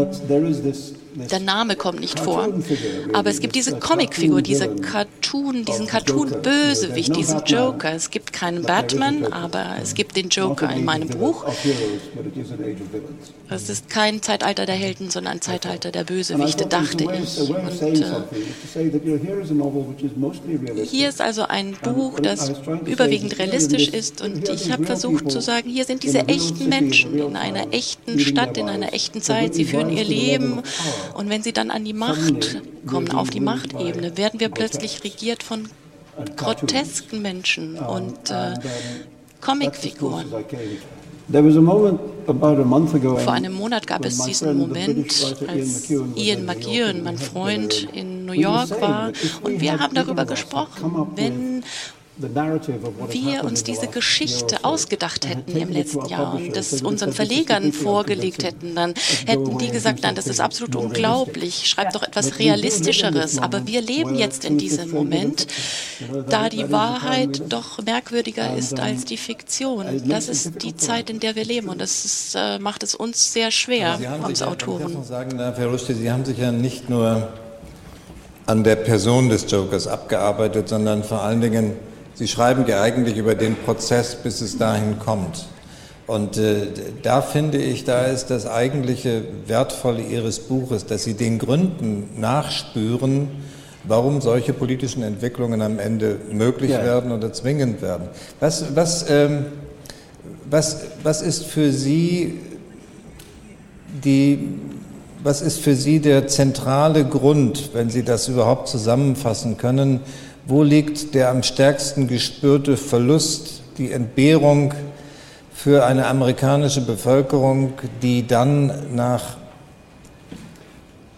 Der Name kommt nicht vor. Aber es gibt diese Comicfigur, diese Cartoon, diesen Cartoon-Bösewicht, diesen Joker. Es gibt keinen Batman, aber es gibt den Joker in meinem Buch. Es ist kein Zeitalter der Helden, sondern ein Zeitalter der Bösewichte, dachte ich. Und, äh, hier ist also ein Buch, das überwiegend realistisch ist. Und ich habe versucht zu sagen, hier sind diese echten Menschen in einer echten Stadt, in einer echten Zeit. Sie führen ihr Leben und wenn sie dann an die Macht kommen, auf die Machtebene, werden wir plötzlich regiert von grotesken Menschen und äh, Comicfiguren. Vor einem Monat gab es diesen Moment, als Ian McEwan, mein Freund, in New York war. Und wir haben darüber gesprochen, wenn wir uns diese Geschichte ausgedacht hätten im letzten Jahr und das unseren Verlegern vorgelegt hätten, dann hätten die gesagt, nein, das ist absolut unglaublich, schreibt doch etwas Realistischeres. Aber wir leben jetzt in diesem Moment, da die Wahrheit doch merkwürdiger ist als die Fiktion. Das ist die Zeit, in der wir leben und das ist, äh, macht es uns sehr schwer, uns Autoren. Sagen, Herr Rushdie, Sie haben sich ja nicht nur an der Person des Jokers abgearbeitet, sondern vor allen Dingen Sie schreiben ja eigentlich über den Prozess, bis es dahin kommt. Und äh, da finde ich, da ist das eigentliche Wertvolle Ihres Buches, dass Sie den Gründen nachspüren, warum solche politischen Entwicklungen am Ende möglich ja. werden oder zwingend werden. Was, was, ähm, was, was ist für Sie die, was ist für Sie der zentrale Grund, wenn Sie das überhaupt zusammenfassen können, wo liegt der am stärksten gespürte Verlust, die Entbehrung für eine amerikanische Bevölkerung, die dann nach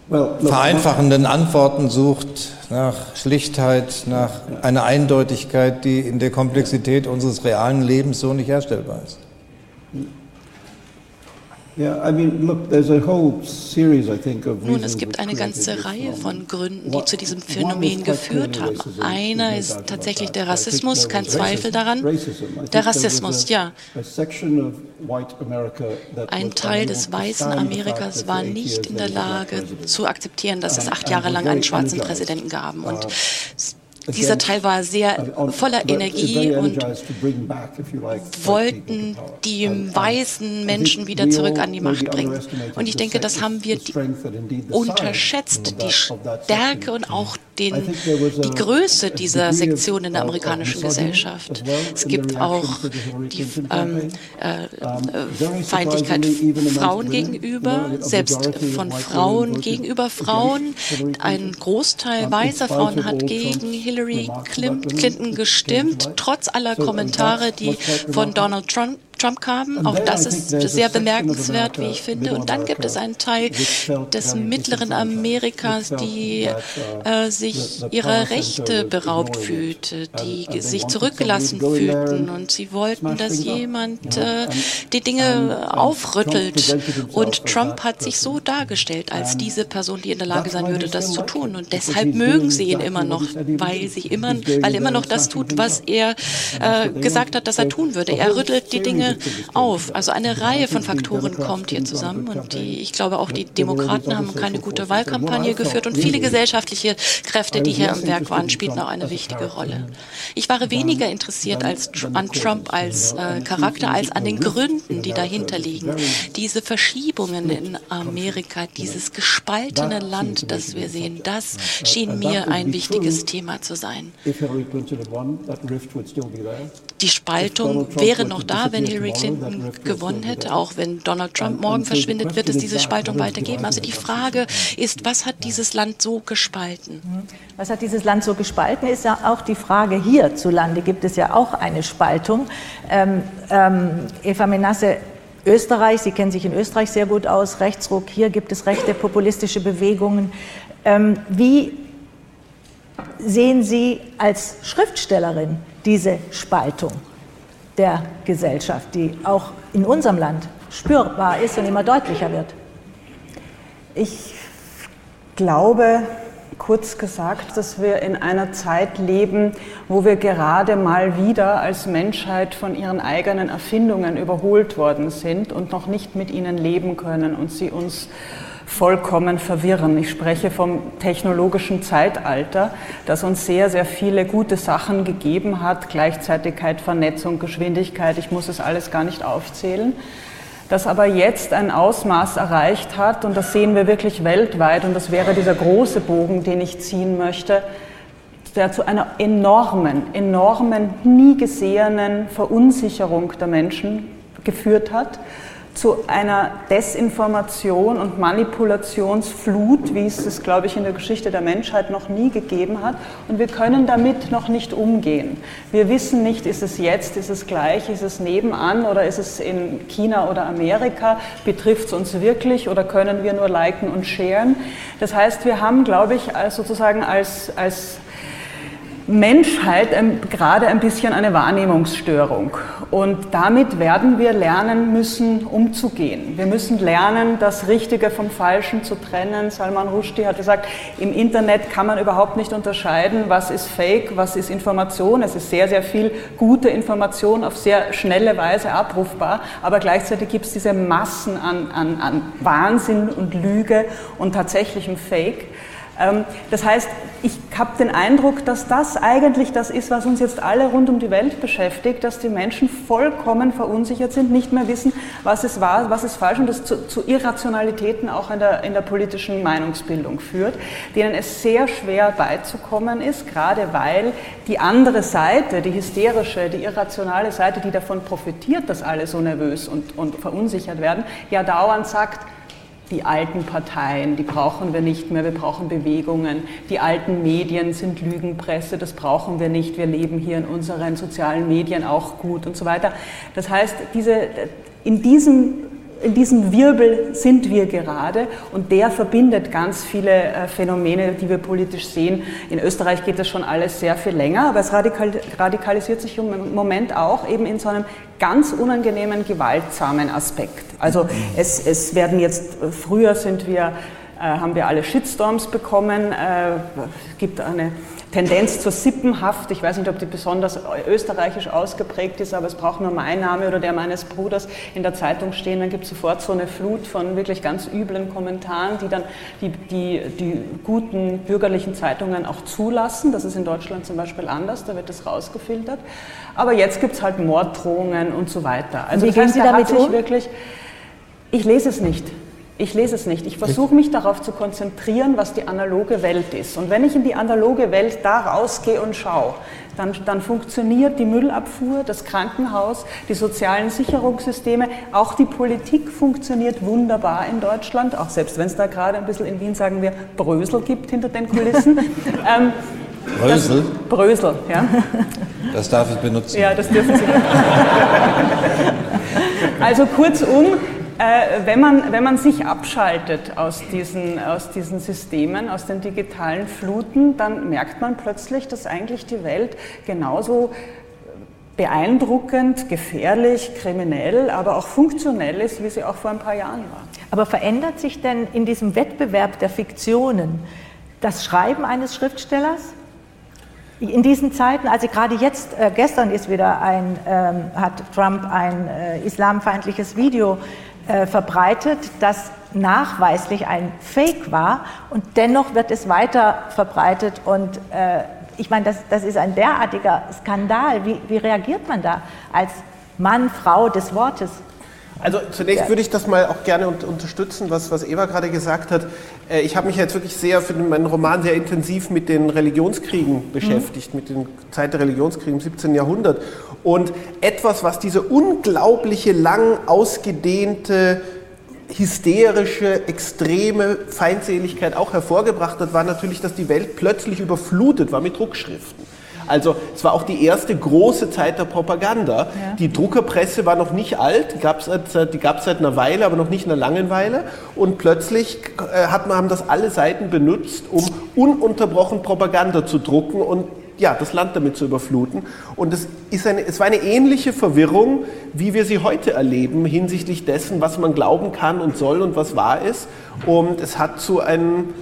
vereinfachenden Antworten sucht, nach Schlichtheit, nach einer Eindeutigkeit, die in der Komplexität unseres realen Lebens so nicht herstellbar ist? Nun, es gibt eine ganze Reihe von Gründen, die zu diesem Phänomen geführt haben. Einer ist tatsächlich der Rassismus, kein Zweifel daran. Der Rassismus, ja. Ein Teil des weißen Amerikas war nicht in der Lage zu akzeptieren, dass es acht Jahre lang einen schwarzen Präsidenten gab. Und dieser Teil war sehr voller Energie und wollten die weißen Menschen wieder zurück an die Macht bringen. Und ich denke, das haben wir unterschätzt, die Stärke und auch den, die Größe dieser Sektion in der amerikanischen Gesellschaft. Es gibt auch die ähm, äh, Feindlichkeit Frauen gegenüber, selbst von Frauen gegenüber Frauen. Ein Großteil weißer Frauen hat gegen Hillary Clinton gestimmt, trotz aller Kommentare, die von Donald Trump Trump kamen. Auch das ist sehr bemerkenswert, wie ich finde. Und dann gibt es einen Teil des mittleren Amerikas, die äh, sich ihrer Rechte beraubt fühlte, die sich zurückgelassen fühlten. Und sie wollten, dass jemand äh, die Dinge aufrüttelt. Und Trump hat sich so dargestellt als diese Person, die in der Lage sein würde, das zu tun. Und deshalb mögen sie ihn immer noch, weil, sie immer, weil er immer noch das tut, was er äh, gesagt hat, dass er tun würde. Er rüttelt die Dinge auf. Also eine Reihe von Faktoren kommt hier zusammen und die, ich glaube auch die Demokraten haben keine gute Wahlkampagne geführt und viele gesellschaftliche Kräfte, die hier am Werk waren, spielten auch eine wichtige Rolle. Ich war weniger interessiert als, an Trump als äh, Charakter als an den Gründen, die dahinter liegen. Diese Verschiebungen in Amerika, dieses gespaltene Land, das wir sehen, das schien mir ein wichtiges Thema zu sein. Die Spaltung wäre noch da, wenn Hillary Clinton gewonnen hätte. Auch wenn Donald Trump morgen verschwindet, wird es diese Spaltung weitergeben. Also die Frage ist, was hat dieses Land so gespalten? Mhm. Was hat dieses Land so gespalten, ist ja auch die Frage, hierzulande gibt es ja auch eine Spaltung. Ähm, ähm, Eva Menasse Österreich, Sie kennen sich in Österreich sehr gut aus, Rechtsruck, hier gibt es rechte populistische Bewegungen. Ähm, wie sehen Sie als Schriftstellerin diese Spaltung der Gesellschaft, die auch in unserem Land spürbar ist und immer deutlicher wird? Ich glaube, kurz gesagt, dass wir in einer Zeit leben, wo wir gerade mal wieder als Menschheit von ihren eigenen Erfindungen überholt worden sind und noch nicht mit ihnen leben können und sie uns vollkommen verwirren. Ich spreche vom technologischen Zeitalter, das uns sehr, sehr viele gute Sachen gegeben hat, Gleichzeitigkeit, Vernetzung, Geschwindigkeit, ich muss es alles gar nicht aufzählen, das aber jetzt ein Ausmaß erreicht hat, und das sehen wir wirklich weltweit, und das wäre dieser große Bogen, den ich ziehen möchte, der zu einer enormen, enormen, nie gesehenen Verunsicherung der Menschen geführt hat zu einer Desinformation und Manipulationsflut, wie es es, glaube ich, in der Geschichte der Menschheit noch nie gegeben hat. Und wir können damit noch nicht umgehen. Wir wissen nicht, ist es jetzt, ist es gleich, ist es nebenan oder ist es in China oder Amerika, betrifft es uns wirklich oder können wir nur liken und sharen. Das heißt, wir haben, glaube ich, sozusagen als, als Menschheit gerade ein bisschen eine Wahrnehmungsstörung. Und damit werden wir lernen müssen, umzugehen. Wir müssen lernen, das Richtige vom Falschen zu trennen. Salman Rushdie hat gesagt, im Internet kann man überhaupt nicht unterscheiden, was ist Fake, was ist Information. Es ist sehr, sehr viel gute Information auf sehr schnelle Weise abrufbar. Aber gleichzeitig gibt es diese Massen an, an, an Wahnsinn und Lüge und tatsächlichem Fake. Ähm, das heißt, ich habe den Eindruck, dass das eigentlich das ist, was uns jetzt alle rund um die Welt beschäftigt, dass die Menschen vollkommen verunsichert sind, nicht mehr wissen, was ist wahr, was ist falsch und das zu, zu Irrationalitäten auch in der, in der politischen Meinungsbildung führt, denen es sehr schwer beizukommen ist, gerade weil die andere Seite, die hysterische, die irrationale Seite, die davon profitiert, dass alle so nervös und, und verunsichert werden, ja dauernd sagt, die alten Parteien, die brauchen wir nicht mehr, wir brauchen Bewegungen. Die alten Medien sind Lügenpresse, das brauchen wir nicht, wir leben hier in unseren sozialen Medien auch gut und so weiter. Das heißt, diese, in diesem in diesem Wirbel sind wir gerade und der verbindet ganz viele äh, Phänomene, die wir politisch sehen. In Österreich geht das schon alles sehr viel länger, aber es radikalisiert sich im Moment auch eben in so einem ganz unangenehmen, gewaltsamen Aspekt. Also es, es werden jetzt, früher sind wir, äh, haben wir alle Shitstorms bekommen, äh, es gibt eine Tendenz zur Sippenhaft. Ich weiß nicht, ob die besonders österreichisch ausgeprägt ist, aber es braucht nur mein Name oder der meines Bruders in der Zeitung stehen. Dann gibt es sofort so eine Flut von wirklich ganz üblen Kommentaren, die dann die, die, die guten bürgerlichen Zeitungen auch zulassen. Das ist in Deutschland zum Beispiel anders, da wird das rausgefiltert. Aber jetzt gibt es halt Morddrohungen und so weiter. Also Wie gehen Sie damit um? Wirklich, ich lese es nicht. Ich lese es nicht. Ich versuche mich darauf zu konzentrieren, was die analoge Welt ist. Und wenn ich in die analoge Welt da rausgehe und schaue, dann, dann funktioniert die Müllabfuhr, das Krankenhaus, die sozialen Sicherungssysteme, auch die Politik funktioniert wunderbar in Deutschland, auch selbst wenn es da gerade ein bisschen in Wien, sagen wir, Brösel gibt hinter den Kulissen. ähm, Brösel? Das, Brösel, ja. Das darf ich benutzen. Ja, das dürfen Sie. also kurzum, äh, wenn, man, wenn man sich abschaltet aus diesen, aus diesen Systemen, aus den digitalen Fluten, dann merkt man plötzlich, dass eigentlich die Welt genauso beeindruckend, gefährlich, kriminell, aber auch funktionell ist, wie sie auch vor ein paar Jahren war. Aber verändert sich denn in diesem Wettbewerb der Fiktionen das Schreiben eines Schriftstellers? In diesen Zeiten, also gerade jetzt, äh, gestern ist wieder ein, ähm, hat Trump ein äh, islamfeindliches Video äh, verbreitet, das nachweislich ein Fake war und dennoch wird es weiter verbreitet und äh, ich meine, das, das ist ein derartiger Skandal. Wie, wie reagiert man da als Mann, Frau des Wortes? Also zunächst würde ich das mal auch gerne unterstützen, was, was Eva gerade gesagt hat. Äh, ich habe mich jetzt wirklich sehr für meinen Roman sehr intensiv mit den Religionskriegen beschäftigt, mhm. mit den Zeit der Religionskriege im 17. Jahrhundert. Und etwas, was diese unglaubliche, lang ausgedehnte hysterische, extreme Feindseligkeit auch hervorgebracht hat, war natürlich, dass die Welt plötzlich überflutet war mit Druckschriften. Also es war auch die erste große Zeit der Propaganda. Ja. Die Druckerpresse war noch nicht alt, die gab es seit, gab's einer Weile, aber noch nicht einer langen Weile. Und plötzlich äh, hat man, haben das alle Seiten benutzt, um ununterbrochen Propaganda zu drucken und ja, das Land damit zu überfluten. Und es, ist eine, es war eine ähnliche Verwirrung, wie wir sie heute erleben, hinsichtlich dessen, was man glauben kann und soll und was wahr ist. Und es hat zu, einem,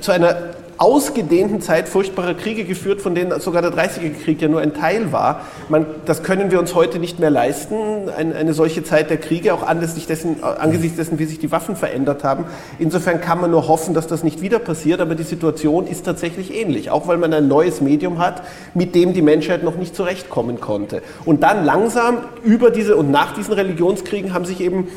zu einer ausgedehnten Zeit furchtbarer Kriege geführt, von denen sogar der 30er-Krieg ja nur ein Teil war. Man, das können wir uns heute nicht mehr leisten, eine, eine solche Zeit der Kriege, auch dessen, angesichts dessen, wie sich die Waffen verändert haben. Insofern kann man nur hoffen, dass das nicht wieder passiert, aber die Situation ist tatsächlich ähnlich, auch weil man ein neues Medium hat, mit dem die Menschheit noch nicht zurechtkommen konnte. Und dann langsam über diese und nach diesen Religionskriegen haben sich eben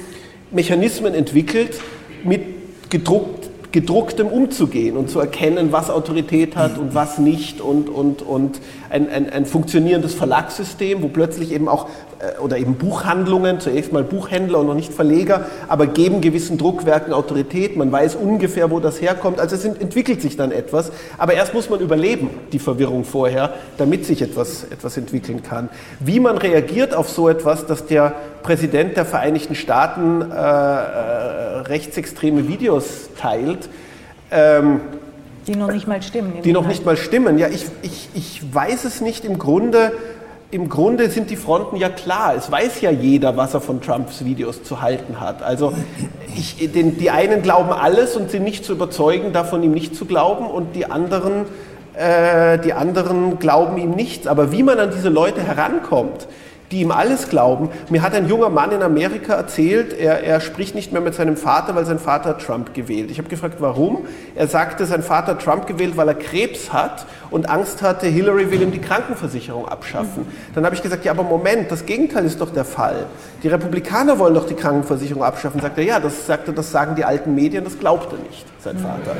Mechanismen entwickelt, mit gedruckt gedrucktem umzugehen und zu erkennen, was Autorität hat und was nicht und, und, und ein, ein, ein funktionierendes Verlagssystem, wo plötzlich eben auch, oder eben Buchhandlungen, zuerst mal Buchhändler und noch nicht Verleger, aber geben gewissen Druckwerken Autorität, man weiß ungefähr, wo das herkommt, also es entwickelt sich dann etwas, aber erst muss man überleben, die Verwirrung vorher, damit sich etwas, etwas entwickeln kann. Wie man reagiert auf so etwas, dass der Präsident der Vereinigten Staaten äh, äh, rechtsextreme Videos teilt, ähm, die noch nicht mal stimmen. Die noch nicht mal stimmen. Ja, ich, ich, ich weiß es nicht. Im Grunde, Im Grunde sind die Fronten ja klar. Es weiß ja jeder, was er von Trumps Videos zu halten hat. Also ich, den, die einen glauben alles und sind nicht zu überzeugen, davon ihm nicht zu glauben. Und die anderen, äh, die anderen glauben ihm nichts. Aber wie man an diese Leute herankommt, die ihm alles glauben. Mir hat ein junger Mann in Amerika erzählt, er, er spricht nicht mehr mit seinem Vater, weil sein Vater Trump gewählt. Ich habe gefragt, warum. Er sagte, sein Vater Trump gewählt, weil er Krebs hat und Angst hatte, Hillary will ihm die Krankenversicherung abschaffen. Dann habe ich gesagt, ja, aber Moment, das Gegenteil ist doch der Fall. Die Republikaner wollen doch die Krankenversicherung abschaffen. Sagt er, ja, das, sagt er, das sagen die alten Medien, das glaubt er nicht, sein Vater.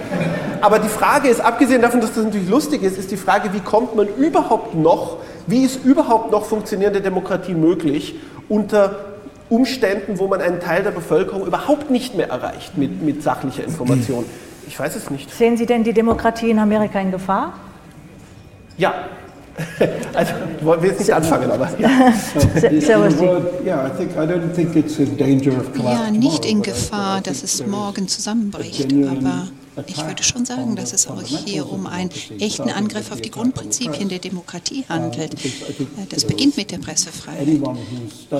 Aber die Frage ist, abgesehen davon, dass das natürlich lustig ist, ist die Frage, wie kommt man überhaupt noch wie ist überhaupt noch funktionierende Demokratie möglich unter Umständen, wo man einen Teil der Bevölkerung überhaupt nicht mehr erreicht mit, mit sachlicher Information? Ich weiß es nicht. Sehen Sie denn die Demokratie in Amerika in Gefahr? Ja, also, wollen wir jetzt nicht anfangen, aber. Ja, ja nicht in Gefahr, dass es morgen zusammenbricht, aber ich würde schon sagen, dass es auch hier um einen echten Angriff auf die Grundprinzipien der Demokratie handelt. Das beginnt mit der Pressefreiheit.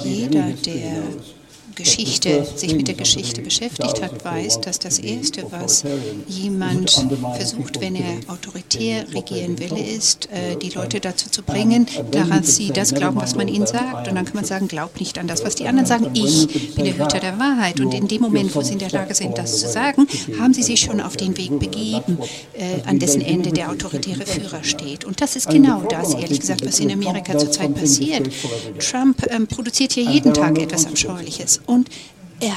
Jeder, der Geschichte, sich mit der Geschichte beschäftigt hat, weiß, dass das Erste, was jemand versucht, wenn er autoritär regieren will, ist, äh, die Leute dazu zu bringen, dass sie das glauben, was man ihnen sagt. Und dann kann man sagen, glaub nicht an das, was die anderen sagen. Ich bin der Hüter der Wahrheit. Und in dem Moment, wo sie in der Lage sind, das zu sagen, haben sie sich schon auf den Weg begeben, äh, an dessen Ende der autoritäre Führer steht. Und das ist genau das, ehrlich gesagt, was in Amerika zurzeit passiert. Trump ähm, produziert hier jeden Tag etwas Abscheuliches und er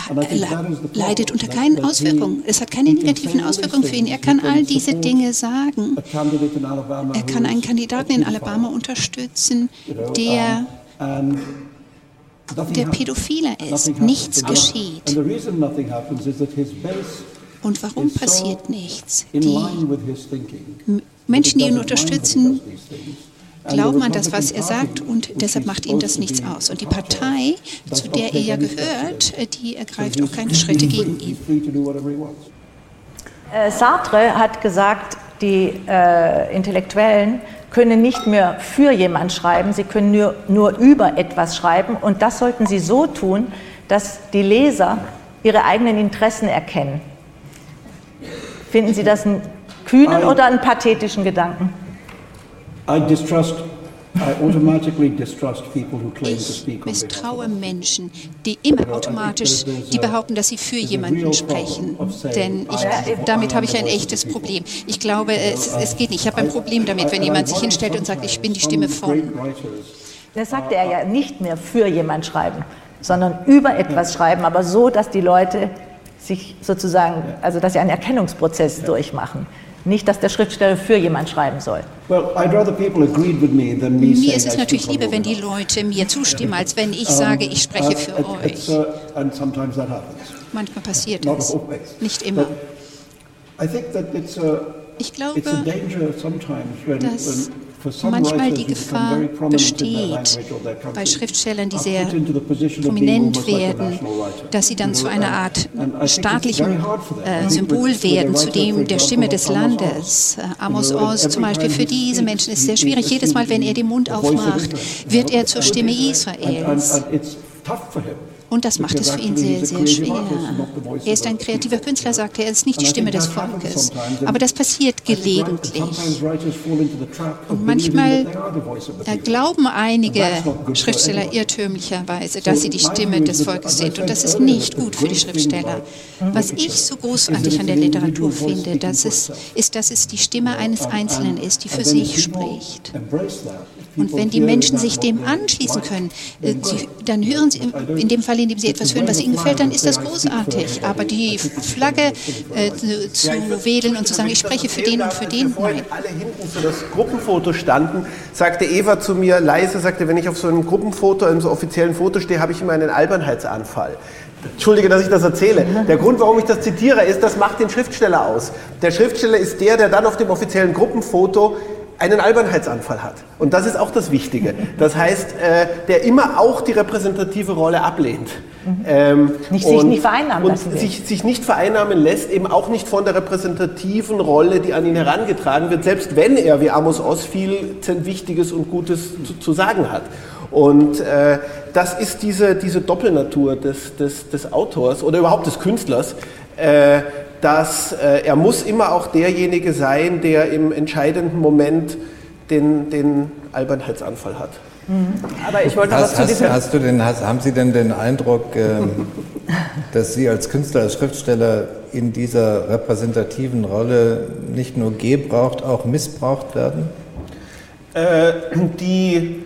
leidet unter keinen Auswirkungen. Es hat keine negativen Auswirkungen für ihn. Er kann all diese Dinge sagen. Er kann einen Kandidaten in Alabama unterstützen, der der Pädophiler ist. Nichts geschieht. Und warum passiert nichts? Die Menschen, die ihn unterstützen, glauben an das, was er sagt und deshalb macht ihm das nichts aus. Und die Partei, zu der er ja gehört, die ergreift auch keine Schritte gegen ihn. Äh, Sartre hat gesagt, die äh, Intellektuellen können nicht mehr für jemand schreiben, sie können nur, nur über etwas schreiben und das sollten sie so tun, dass die Leser ihre eigenen Interessen erkennen. Finden Sie das einen kühnen oder einen pathetischen Gedanken? Ich misstraue Menschen, die immer automatisch, die behaupten, dass sie für jemanden sprechen. Denn ich, damit habe ich ein echtes Problem. Ich glaube, es, es geht nicht. Ich habe ein Problem damit, wenn jemand sich hinstellt und sagt, ich bin die Stimme von. Das sagte er ja nicht mehr für jemanden schreiben. sondern über etwas schreiben, aber so, dass die Leute sich sozusagen, also dass sie einen Erkennungsprozess durchmachen. Nicht, dass der Schriftsteller für jemand schreiben soll. Mir ist es natürlich lieber, wenn die Leute mir zustimmen, als wenn ich sage, ich spreche für euch. Uh, Manchmal passiert es, nicht immer. Ich glaube, dass manchmal die Gefahr besteht bei Schriftstellern, die sehr prominent werden, dass sie dann zu einer Art staatlichen äh, Symbol werden, zu dem der Stimme des Landes. Äh, Amos Oz zum Beispiel, für diese Menschen ist es sehr schwierig. Jedes Mal, wenn er den Mund aufmacht, wird er zur Stimme Israels. Und das macht es für ihn sehr, sehr schwer. Er ist ein kreativer Künstler, sagt er, er ist nicht die Stimme des Volkes. Aber das passiert gelegentlich. Und manchmal glauben einige Schriftsteller irrtümlicherweise, dass sie die Stimme des Volkes sind. Und das ist nicht gut für die Schriftsteller. Was ich so großartig an der Literatur finde, das ist, ist, dass es die Stimme eines Einzelnen ist, die für sich spricht. Und wenn die Menschen sich dem anschließen können, dann hören sie, in dem Fall, in dem sie etwas hören, was ihnen gefällt, dann ist das großartig. Aber die Flagge äh, zu wählen und zu sagen, ich spreche für den und für den, nein. alle hinten für das Gruppenfoto standen, sagte Eva zu mir leise, sagte, wenn ich auf so einem Gruppenfoto, einem so offiziellen Foto stehe, habe ich immer einen Albernheitsanfall. Entschuldige, dass ich das erzähle. Der Grund, warum ich das zitiere, ist, das macht den Schriftsteller aus. Der Schriftsteller ist der, der dann auf dem offiziellen Gruppenfoto einen Albernheitsanfall hat. Und das ist auch das Wichtige. Das heißt, äh, der immer auch die repräsentative Rolle ablehnt. Ähm, nicht, sich nicht vereinnahmen und lassen sich, sich nicht vereinnahmen lässt, eben auch nicht von der repräsentativen Rolle, die an ihn herangetragen wird, selbst wenn er, wie Amos Oz, viel Wichtiges und Gutes zu, zu sagen hat. Und äh, das ist diese, diese Doppelnatur des, des, des Autors oder überhaupt des Künstlers, äh, dass äh, er muss immer auch derjenige sein, der im entscheidenden Moment den, den Albernheitsanfall hat. Mhm. Aber ich wollte hast, was zu diesem... Hast du denn, hast, haben Sie denn den Eindruck, ähm, dass Sie als Künstler, als Schriftsteller in dieser repräsentativen Rolle nicht nur gebraucht, auch missbraucht werden? Äh, die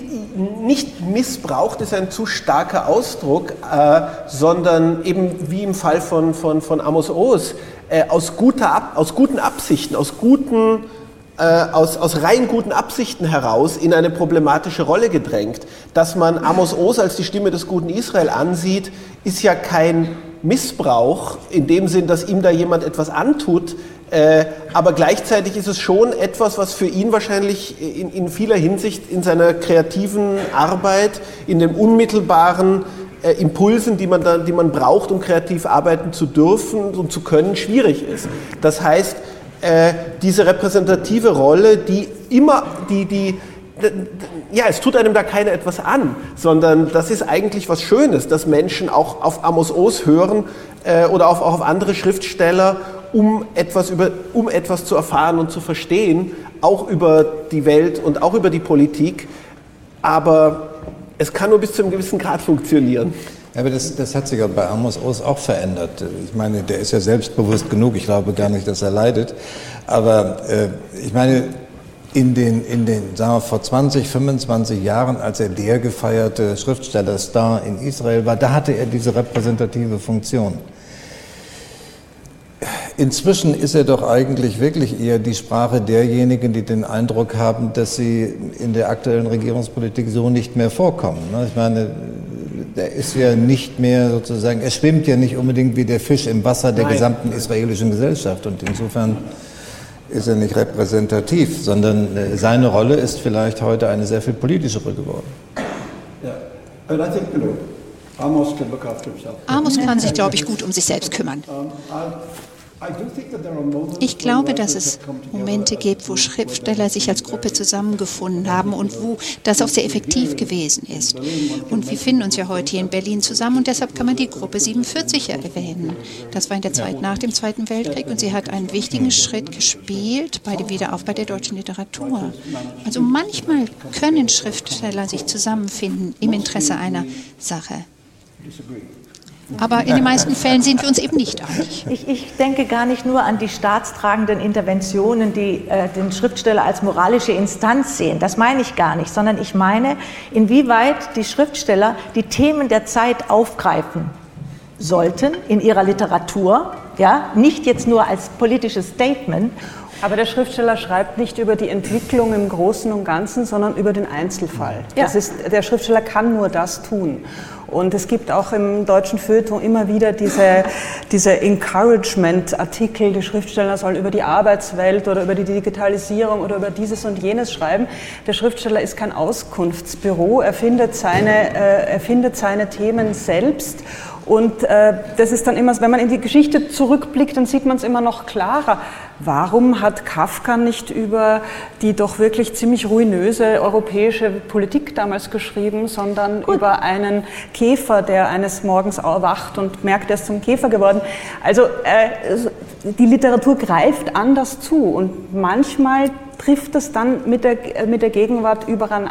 nicht missbraucht ist ein zu starker Ausdruck, äh, sondern eben wie im Fall von, von, von Amos Oz, äh, aus, guter, aus guten Absichten, aus, guten, äh, aus, aus rein guten Absichten heraus in eine problematische Rolle gedrängt. Dass man Amos Oz als die Stimme des guten Israel ansieht, ist ja kein Missbrauch in dem Sinn, dass ihm da jemand etwas antut, äh, aber gleichzeitig ist es schon etwas, was für ihn wahrscheinlich in, in vieler Hinsicht in seiner kreativen Arbeit, in den unmittelbaren äh, Impulsen, die man, da, die man braucht, um kreativ arbeiten zu dürfen und zu können, schwierig ist. Das heißt, äh, diese repräsentative Rolle, die immer, die, die, ja, es tut einem da keiner etwas an, sondern das ist eigentlich was Schönes, dass Menschen auch auf Amos Oz hören äh, oder auf, auch auf andere Schriftsteller um etwas, über, um etwas zu erfahren und zu verstehen, auch über die Welt und auch über die Politik. Aber es kann nur bis zu einem gewissen Grad funktionieren. Ja, aber das, das hat sich ja bei Amos Oz auch verändert. Ich meine, der ist ja selbstbewusst genug. Ich glaube gar nicht, dass er leidet. Aber äh, ich meine, in den, in den, sagen wir, vor 20, 25 Jahren, als er der gefeierte Schriftstellerstar in Israel war, da hatte er diese repräsentative Funktion. Inzwischen ist er doch eigentlich wirklich eher die Sprache derjenigen, die den Eindruck haben, dass sie in der aktuellen Regierungspolitik so nicht mehr vorkommen. Ne? Ich meine, der ist ja nicht mehr sozusagen, er schwimmt ja nicht unbedingt wie der Fisch im Wasser der Nein. gesamten israelischen Gesellschaft und insofern ist er nicht repräsentativ, sondern äh, seine Rolle ist vielleicht heute eine sehr viel politischere geworden. Ja, Amos kann sich, glaube ich, gut um sich selbst kümmern. Ich glaube, dass es Momente gibt, wo Schriftsteller sich als Gruppe zusammengefunden haben und wo das auch sehr effektiv gewesen ist. Und wir finden uns ja heute hier in Berlin zusammen und deshalb kann man die Gruppe 47 erwähnen. Das war in der Zeit nach dem Zweiten Weltkrieg und sie hat einen wichtigen Schritt gespielt bei dem Wiederaufbau der deutschen Literatur. Also manchmal können Schriftsteller sich zusammenfinden im Interesse einer Sache. Aber in den meisten Fällen sind wir uns eben nicht einig. Ich, ich denke gar nicht nur an die staatstragenden Interventionen, die äh, den Schriftsteller als moralische Instanz sehen. Das meine ich gar nicht, sondern ich meine, inwieweit die Schriftsteller die Themen der Zeit aufgreifen sollten in ihrer Literatur, ja, nicht jetzt nur als politisches Statement. Aber der Schriftsteller schreibt nicht über die Entwicklung im Großen und Ganzen, sondern über den Einzelfall. Ja. Das ist, der Schriftsteller kann nur das tun. Und es gibt auch im deutschen Feuilleton immer wieder diese, diese Encouragement-Artikel, die Schriftsteller sollen über die Arbeitswelt oder über die Digitalisierung oder über dieses und jenes schreiben. Der Schriftsteller ist kein Auskunftsbüro, er findet seine, äh, er findet seine Themen selbst und äh, das ist dann immer, wenn man in die Geschichte zurückblickt, dann sieht man es immer noch klarer. Warum hat Kafka nicht über die doch wirklich ziemlich ruinöse europäische Politik damals geschrieben, sondern Gut. über einen Käfer, der eines Morgens erwacht und merkt, er ist zum Käfer geworden? Also äh, die Literatur greift anders zu und manchmal trifft das dann mit der, mit der Gegenwart überall,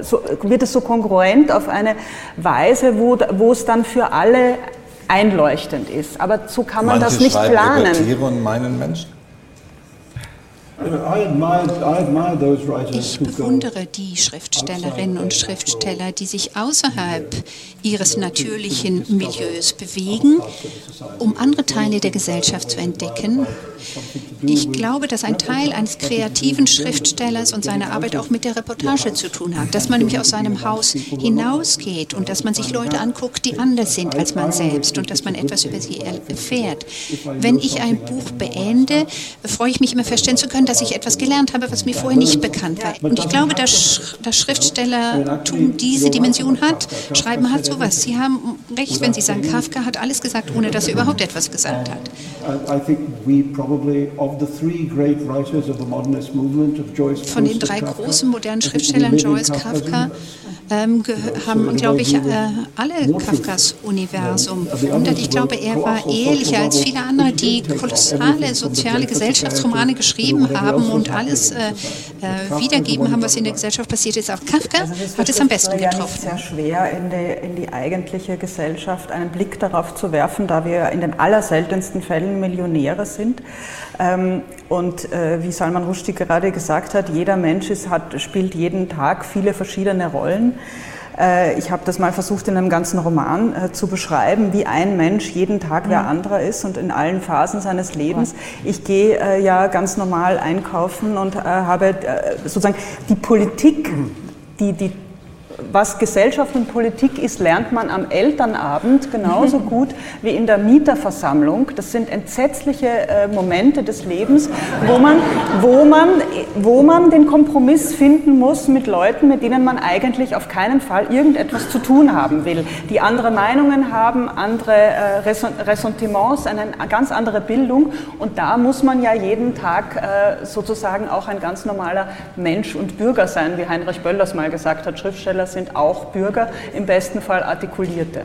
äh, so, wird es so kongruent auf eine Weise, wo, wo es dann für alle einleuchtend ist. Aber so kann man Manche das nicht planen. Über Tiere und meinen Menschen? Ich bewundere die Schriftstellerinnen und Schriftsteller, die sich außerhalb ihres natürlichen Milieus bewegen, um andere Teile der Gesellschaft zu entdecken. Ich glaube, dass ein Teil eines kreativen Schriftstellers und seiner Arbeit auch mit der Reportage zu tun hat, dass man nämlich aus seinem Haus hinausgeht und dass man sich Leute anguckt, die anders sind als man selbst und dass man etwas über sie erfährt. Wenn ich ein Buch beende, freue ich mich immer feststellen zu können, dass ich etwas gelernt habe, was mir vorher nicht bekannt war. Und ich glaube, dass das Schriftstellertum diese Dimension hat. Schreiben hat sowas. Sie haben recht, wenn Sie sagen, Kafka hat alles gesagt, ohne dass er überhaupt etwas gesagt hat. Von den drei großen modernen Schriftstellern, Joyce, Kafka, ähm, haben, glaube ich, äh, alle Kafkas Universum bewundert. Ich glaube, er war ehrlicher als viele andere, die kolossale soziale Gesellschaftsromane geschrieben haben und alles äh, äh, wiedergeben haben, was in der Gesellschaft passiert ist. Auch Kafka also hat es am besten getroffen. Es ist sehr schwer, in die, in die eigentliche Gesellschaft einen Blick darauf zu werfen, da wir in den allerseltensten Fällen Millionäre sind. Ähm, und äh, wie Salman Rushdie gerade gesagt hat, jeder Mensch ist, hat, spielt jeden Tag viele verschiedene Rollen. Äh, ich habe das mal versucht in einem ganzen Roman äh, zu beschreiben, wie ein Mensch jeden Tag wer mhm. anderer ist und in allen Phasen seines Lebens. Ich gehe äh, ja ganz normal einkaufen und habe sozusagen die Politik, die, die was Gesellschaft und Politik ist, lernt man am Elternabend genauso gut wie in der Mieterversammlung. Das sind entsetzliche äh, Momente des Lebens, wo man, wo, man, wo man den Kompromiss finden muss mit Leuten, mit denen man eigentlich auf keinen Fall irgendetwas zu tun haben will, die andere Meinungen haben, andere äh, Ressentiments, eine ganz andere Bildung. Und da muss man ja jeden Tag äh, sozusagen auch ein ganz normaler Mensch und Bürger sein, wie Heinrich Böllers mal gesagt hat. Schriftsteller sind auch Bürger, im besten Fall Artikulierte.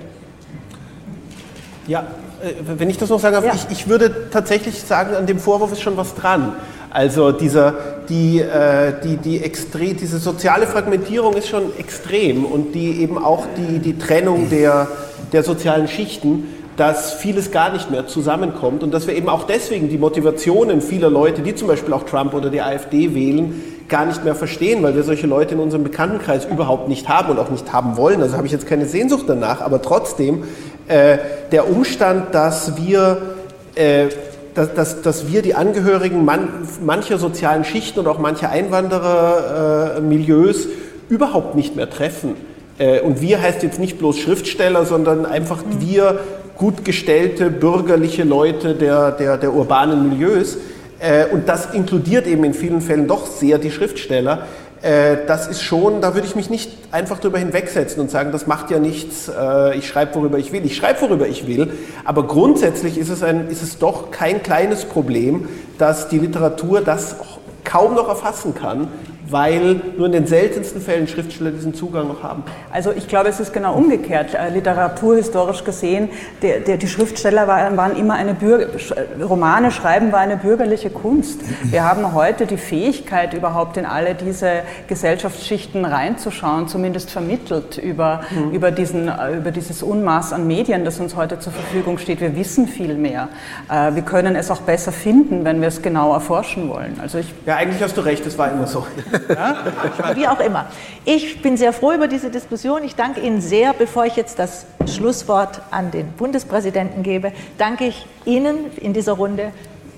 Ja, äh, wenn ich das noch sagen darf, ja. ich, ich, würde tatsächlich sagen, an dem Vorwurf ist schon was dran. Also dieser, die, äh, die, die extre diese soziale Fragmentierung ist schon extrem und die eben auch die, die Trennung der, der sozialen Schichten, dass vieles gar nicht mehr zusammenkommt und dass wir eben auch deswegen die Motivationen vieler Leute, die zum Beispiel auch Trump oder die AfD wählen, gar nicht mehr verstehen, weil wir solche Leute in unserem Bekanntenkreis überhaupt nicht haben und auch nicht haben wollen. Also habe ich jetzt keine Sehnsucht danach, aber trotzdem äh, der Umstand, dass wir, äh, dass, dass, dass wir die Angehörigen man, mancher sozialen Schichten und auch mancher Einwanderermilieus äh, überhaupt nicht mehr treffen. Äh, und wir heißt jetzt nicht bloß Schriftsteller, sondern einfach wir gut gestellte bürgerliche Leute der, der, der urbanen Milieus und das inkludiert eben in vielen Fällen doch sehr die Schriftsteller, äh, das ist schon, da würde ich mich nicht einfach darüber hinwegsetzen und sagen, das macht ja nichts, äh, ich schreibe, worüber ich will. Ich schreibe, worüber ich will, aber grundsätzlich ist es, ein, ist es doch kein kleines Problem, dass die Literatur das kaum noch erfassen kann weil nur in den seltensten Fällen Schriftsteller diesen Zugang noch haben? Also ich glaube, es ist genau umgekehrt. Äh, literaturhistorisch gesehen, der, der, die Schriftsteller waren, waren immer eine Bürger, Romane schreiben war eine bürgerliche Kunst. Wir haben heute die Fähigkeit, überhaupt in alle diese Gesellschaftsschichten reinzuschauen, zumindest vermittelt über, mhm. über, diesen, äh, über dieses Unmaß an Medien, das uns heute zur Verfügung steht. Wir wissen viel mehr. Äh, wir können es auch besser finden, wenn wir es genau erforschen wollen. Also ich ja, eigentlich hast du recht, es war immer so. Ja? Wie auch immer. Ich bin sehr froh über diese Diskussion. Ich danke Ihnen sehr. Bevor ich jetzt das Schlusswort an den Bundespräsidenten gebe, danke ich Ihnen in dieser Runde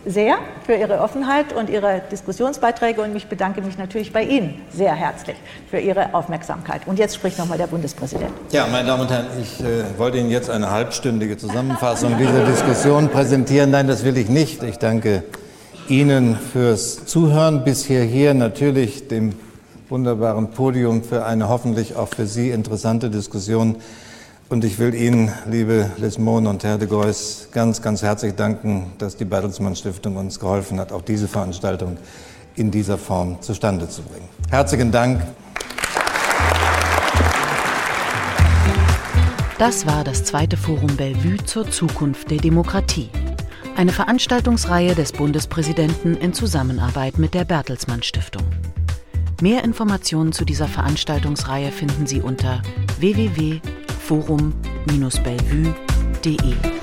sehr für Ihre Offenheit und Ihre Diskussionsbeiträge und ich bedanke mich natürlich bei Ihnen sehr herzlich für Ihre Aufmerksamkeit. Und jetzt spricht nochmal der Bundespräsident. Ja, meine Damen und Herren, ich äh, wollte Ihnen jetzt eine halbstündige Zusammenfassung dieser Diskussion präsentieren. Nein, das will ich nicht. Ich danke Ihnen fürs Zuhören bis hierher, natürlich dem wunderbaren Podium für eine hoffentlich auch für Sie interessante Diskussion. Und ich will Ihnen, liebe Liz Mohn und Herr de Geuss, ganz, ganz herzlich danken, dass die Bertelsmann Stiftung uns geholfen hat, auch diese Veranstaltung in dieser Form zustande zu bringen. Herzlichen Dank. Das war das zweite Forum Bellevue zur Zukunft der Demokratie. Eine Veranstaltungsreihe des Bundespräsidenten in Zusammenarbeit mit der Bertelsmann Stiftung. Mehr Informationen zu dieser Veranstaltungsreihe finden Sie unter www.forum-bellevue.de.